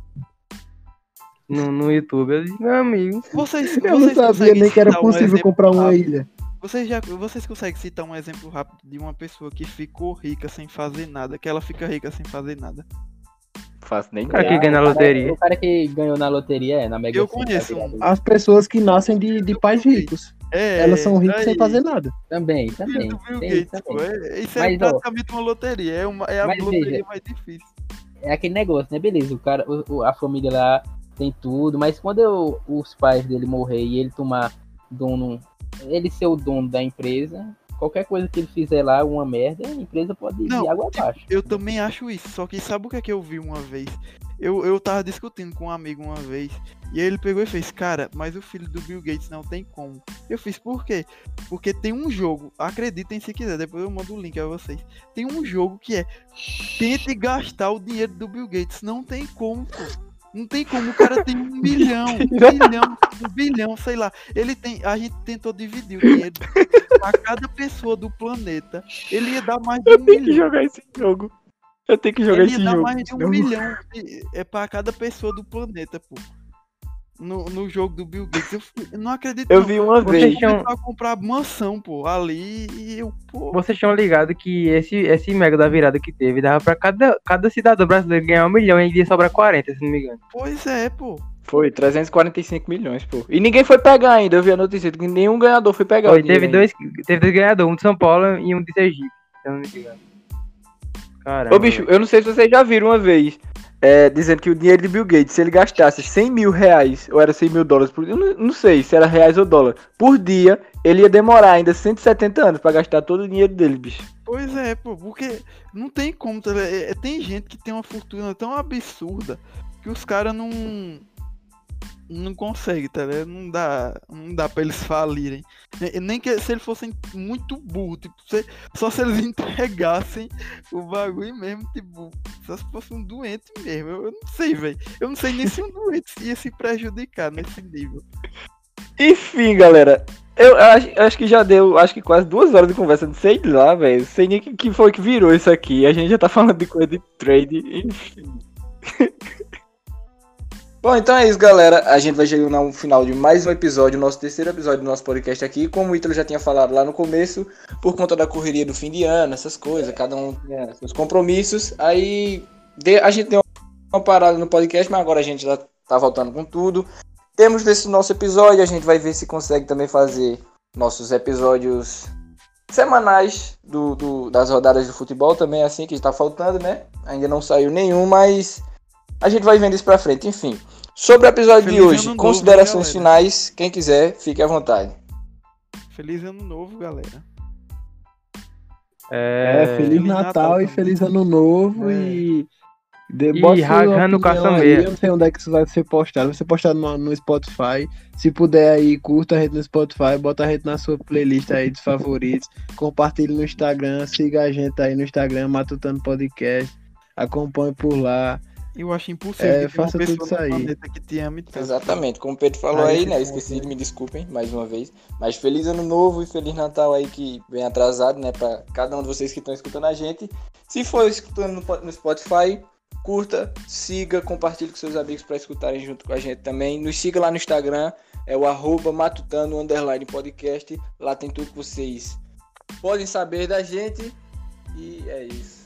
No, no YouTube. Eu disse, meu amigo. Vocês, eu vocês não sabia nem que era possível um comprar uma ilha. Vocês, já, vocês conseguem citar um exemplo rápido de uma pessoa que ficou rica sem fazer nada? Que ela fica rica sem fazer nada? Faço nem O cara que ganha na loteria. O cara que ganhou na loteria é na Mega Eu conheço. As pessoas que nascem de, de pais ricos. É, Elas são ricas aí. sem fazer nada. Também, também. Bill Gates, também. É, isso é mas, praticamente ó, uma loteria. É, uma, é a loteria veja, mais difícil. É aquele negócio, né? Beleza, o cara, o, a família lá tem tudo, mas quando eu, os pais dele morrer e ele tomar dono, ele ser o dono da empresa, qualquer coisa que ele fizer lá, uma merda, a empresa pode ir Não, água tipo, abaixo. Eu também acho isso, só que sabe o que é que eu vi uma vez? Eu, eu tava discutindo com um amigo uma vez, e aí ele pegou e fez, cara, mas o filho do Bill Gates não tem como. Eu fiz, por quê? Porque tem um jogo, acreditem se quiser, depois eu mando o link a vocês. Tem um jogo que é tente gastar o dinheiro do Bill Gates. Não tem como, pô. Não tem como, o cara tem um milhão, um bilhão, um bilhão, sei lá. Ele tem. A gente tentou dividir o dinheiro a cada pessoa do planeta. Ele ia dar mais de um Eu tenho milhão. que jogar esse jogo. Eu tenho que jogar ele esse jogo. Ele ia dar mais de um milhão é para cada pessoa do planeta, pô no, no jogo do Bill Gates. Eu, eu não acredito. Eu não. vi uma Vocês vez. Tinham... comprar mansão, pô, ali e eu, pô. Vocês tinham ligado que esse, esse mega da virada que teve dava pra cada, cada cidadão brasileiro ganhar um milhão e ia sobrar 40, se não me engano. Pois é, pô. Foi, 345 milhões, pô. E ninguém foi pegar ainda, eu vi a notícia que nenhum ganhador foi pegar. Foi, teve dois, teve dois ganhadores, um de São Paulo e um de Sergipe, se eu não me engano. Caramba. Ô, bicho, eu não sei se vocês já viram uma vez é, dizendo que o dinheiro de Bill Gates, se ele gastasse 100 mil reais, ou era 100 mil dólares por não, não sei se era reais ou dólar, por dia, ele ia demorar ainda 170 anos para gastar todo o dinheiro dele, bicho. Pois é, pô, porque não tem como. Tá, é, tem gente que tem uma fortuna tão absurda que os caras não não consegue, tá ligado? Não dá, não dá pra eles falirem. Nem que se eles fossem muito burros, tipo, se, só se eles entregassem o bagulho mesmo, tipo, só se fosse um doente mesmo. Eu, eu não sei, velho. Eu não sei nem se um doente ia se prejudicar nesse nível. Enfim, galera. Eu acho, acho que já deu, acho que quase duas horas de conversa, não sei lá, velho. Sei nem que, que foi que virou isso aqui. A gente já tá falando de coisa de trade, enfim. Bom, então é isso, galera. A gente vai chegar no final de mais um episódio, nosso terceiro episódio do nosso podcast aqui. Como o Ítalo já tinha falado lá no começo, por conta da correria do fim de ano, essas coisas, cada um tinha seus compromissos. Aí a gente deu uma parada no podcast, mas agora a gente já tá voltando com tudo. Temos nesse nosso episódio, a gente vai ver se consegue também fazer nossos episódios semanais do, do das rodadas de futebol também, assim, que está faltando, né? Ainda não saiu nenhum, mas a gente vai vendo isso pra frente, enfim. Sobre o episódio Feliz de hoje, considerações novo, finais, quem quiser, fique à vontade. Feliz ano novo, galera. É, é Feliz, Natal, Natal e Feliz Ano Novo é. e. Debote e ragando caçambeira. Eu não sei onde é que isso vai ser postado. Vai ser postado no, no, Spotify. Se puder aí, curta a rede no Spotify, bota a rede na sua playlist aí dos favoritos. Compartilhe no Instagram, siga a gente aí no Instagram, Matutando Podcast. Acompanhe por lá. Eu acho impossível é, faça tudo isso aí. que te ame tanto. Exatamente, como o Pedro falou aí, aí né? Esqueci de me desculpem mais uma vez. Mas feliz ano novo e feliz Natal aí que vem atrasado, né? Pra cada um de vocês que estão escutando a gente. Se for escutando no Spotify, curta, siga, compartilhe com seus amigos para escutarem junto com a gente também. Nos siga lá no Instagram, é o arroba matutano underline podcast. Lá tem tudo que vocês podem saber da gente. E é isso.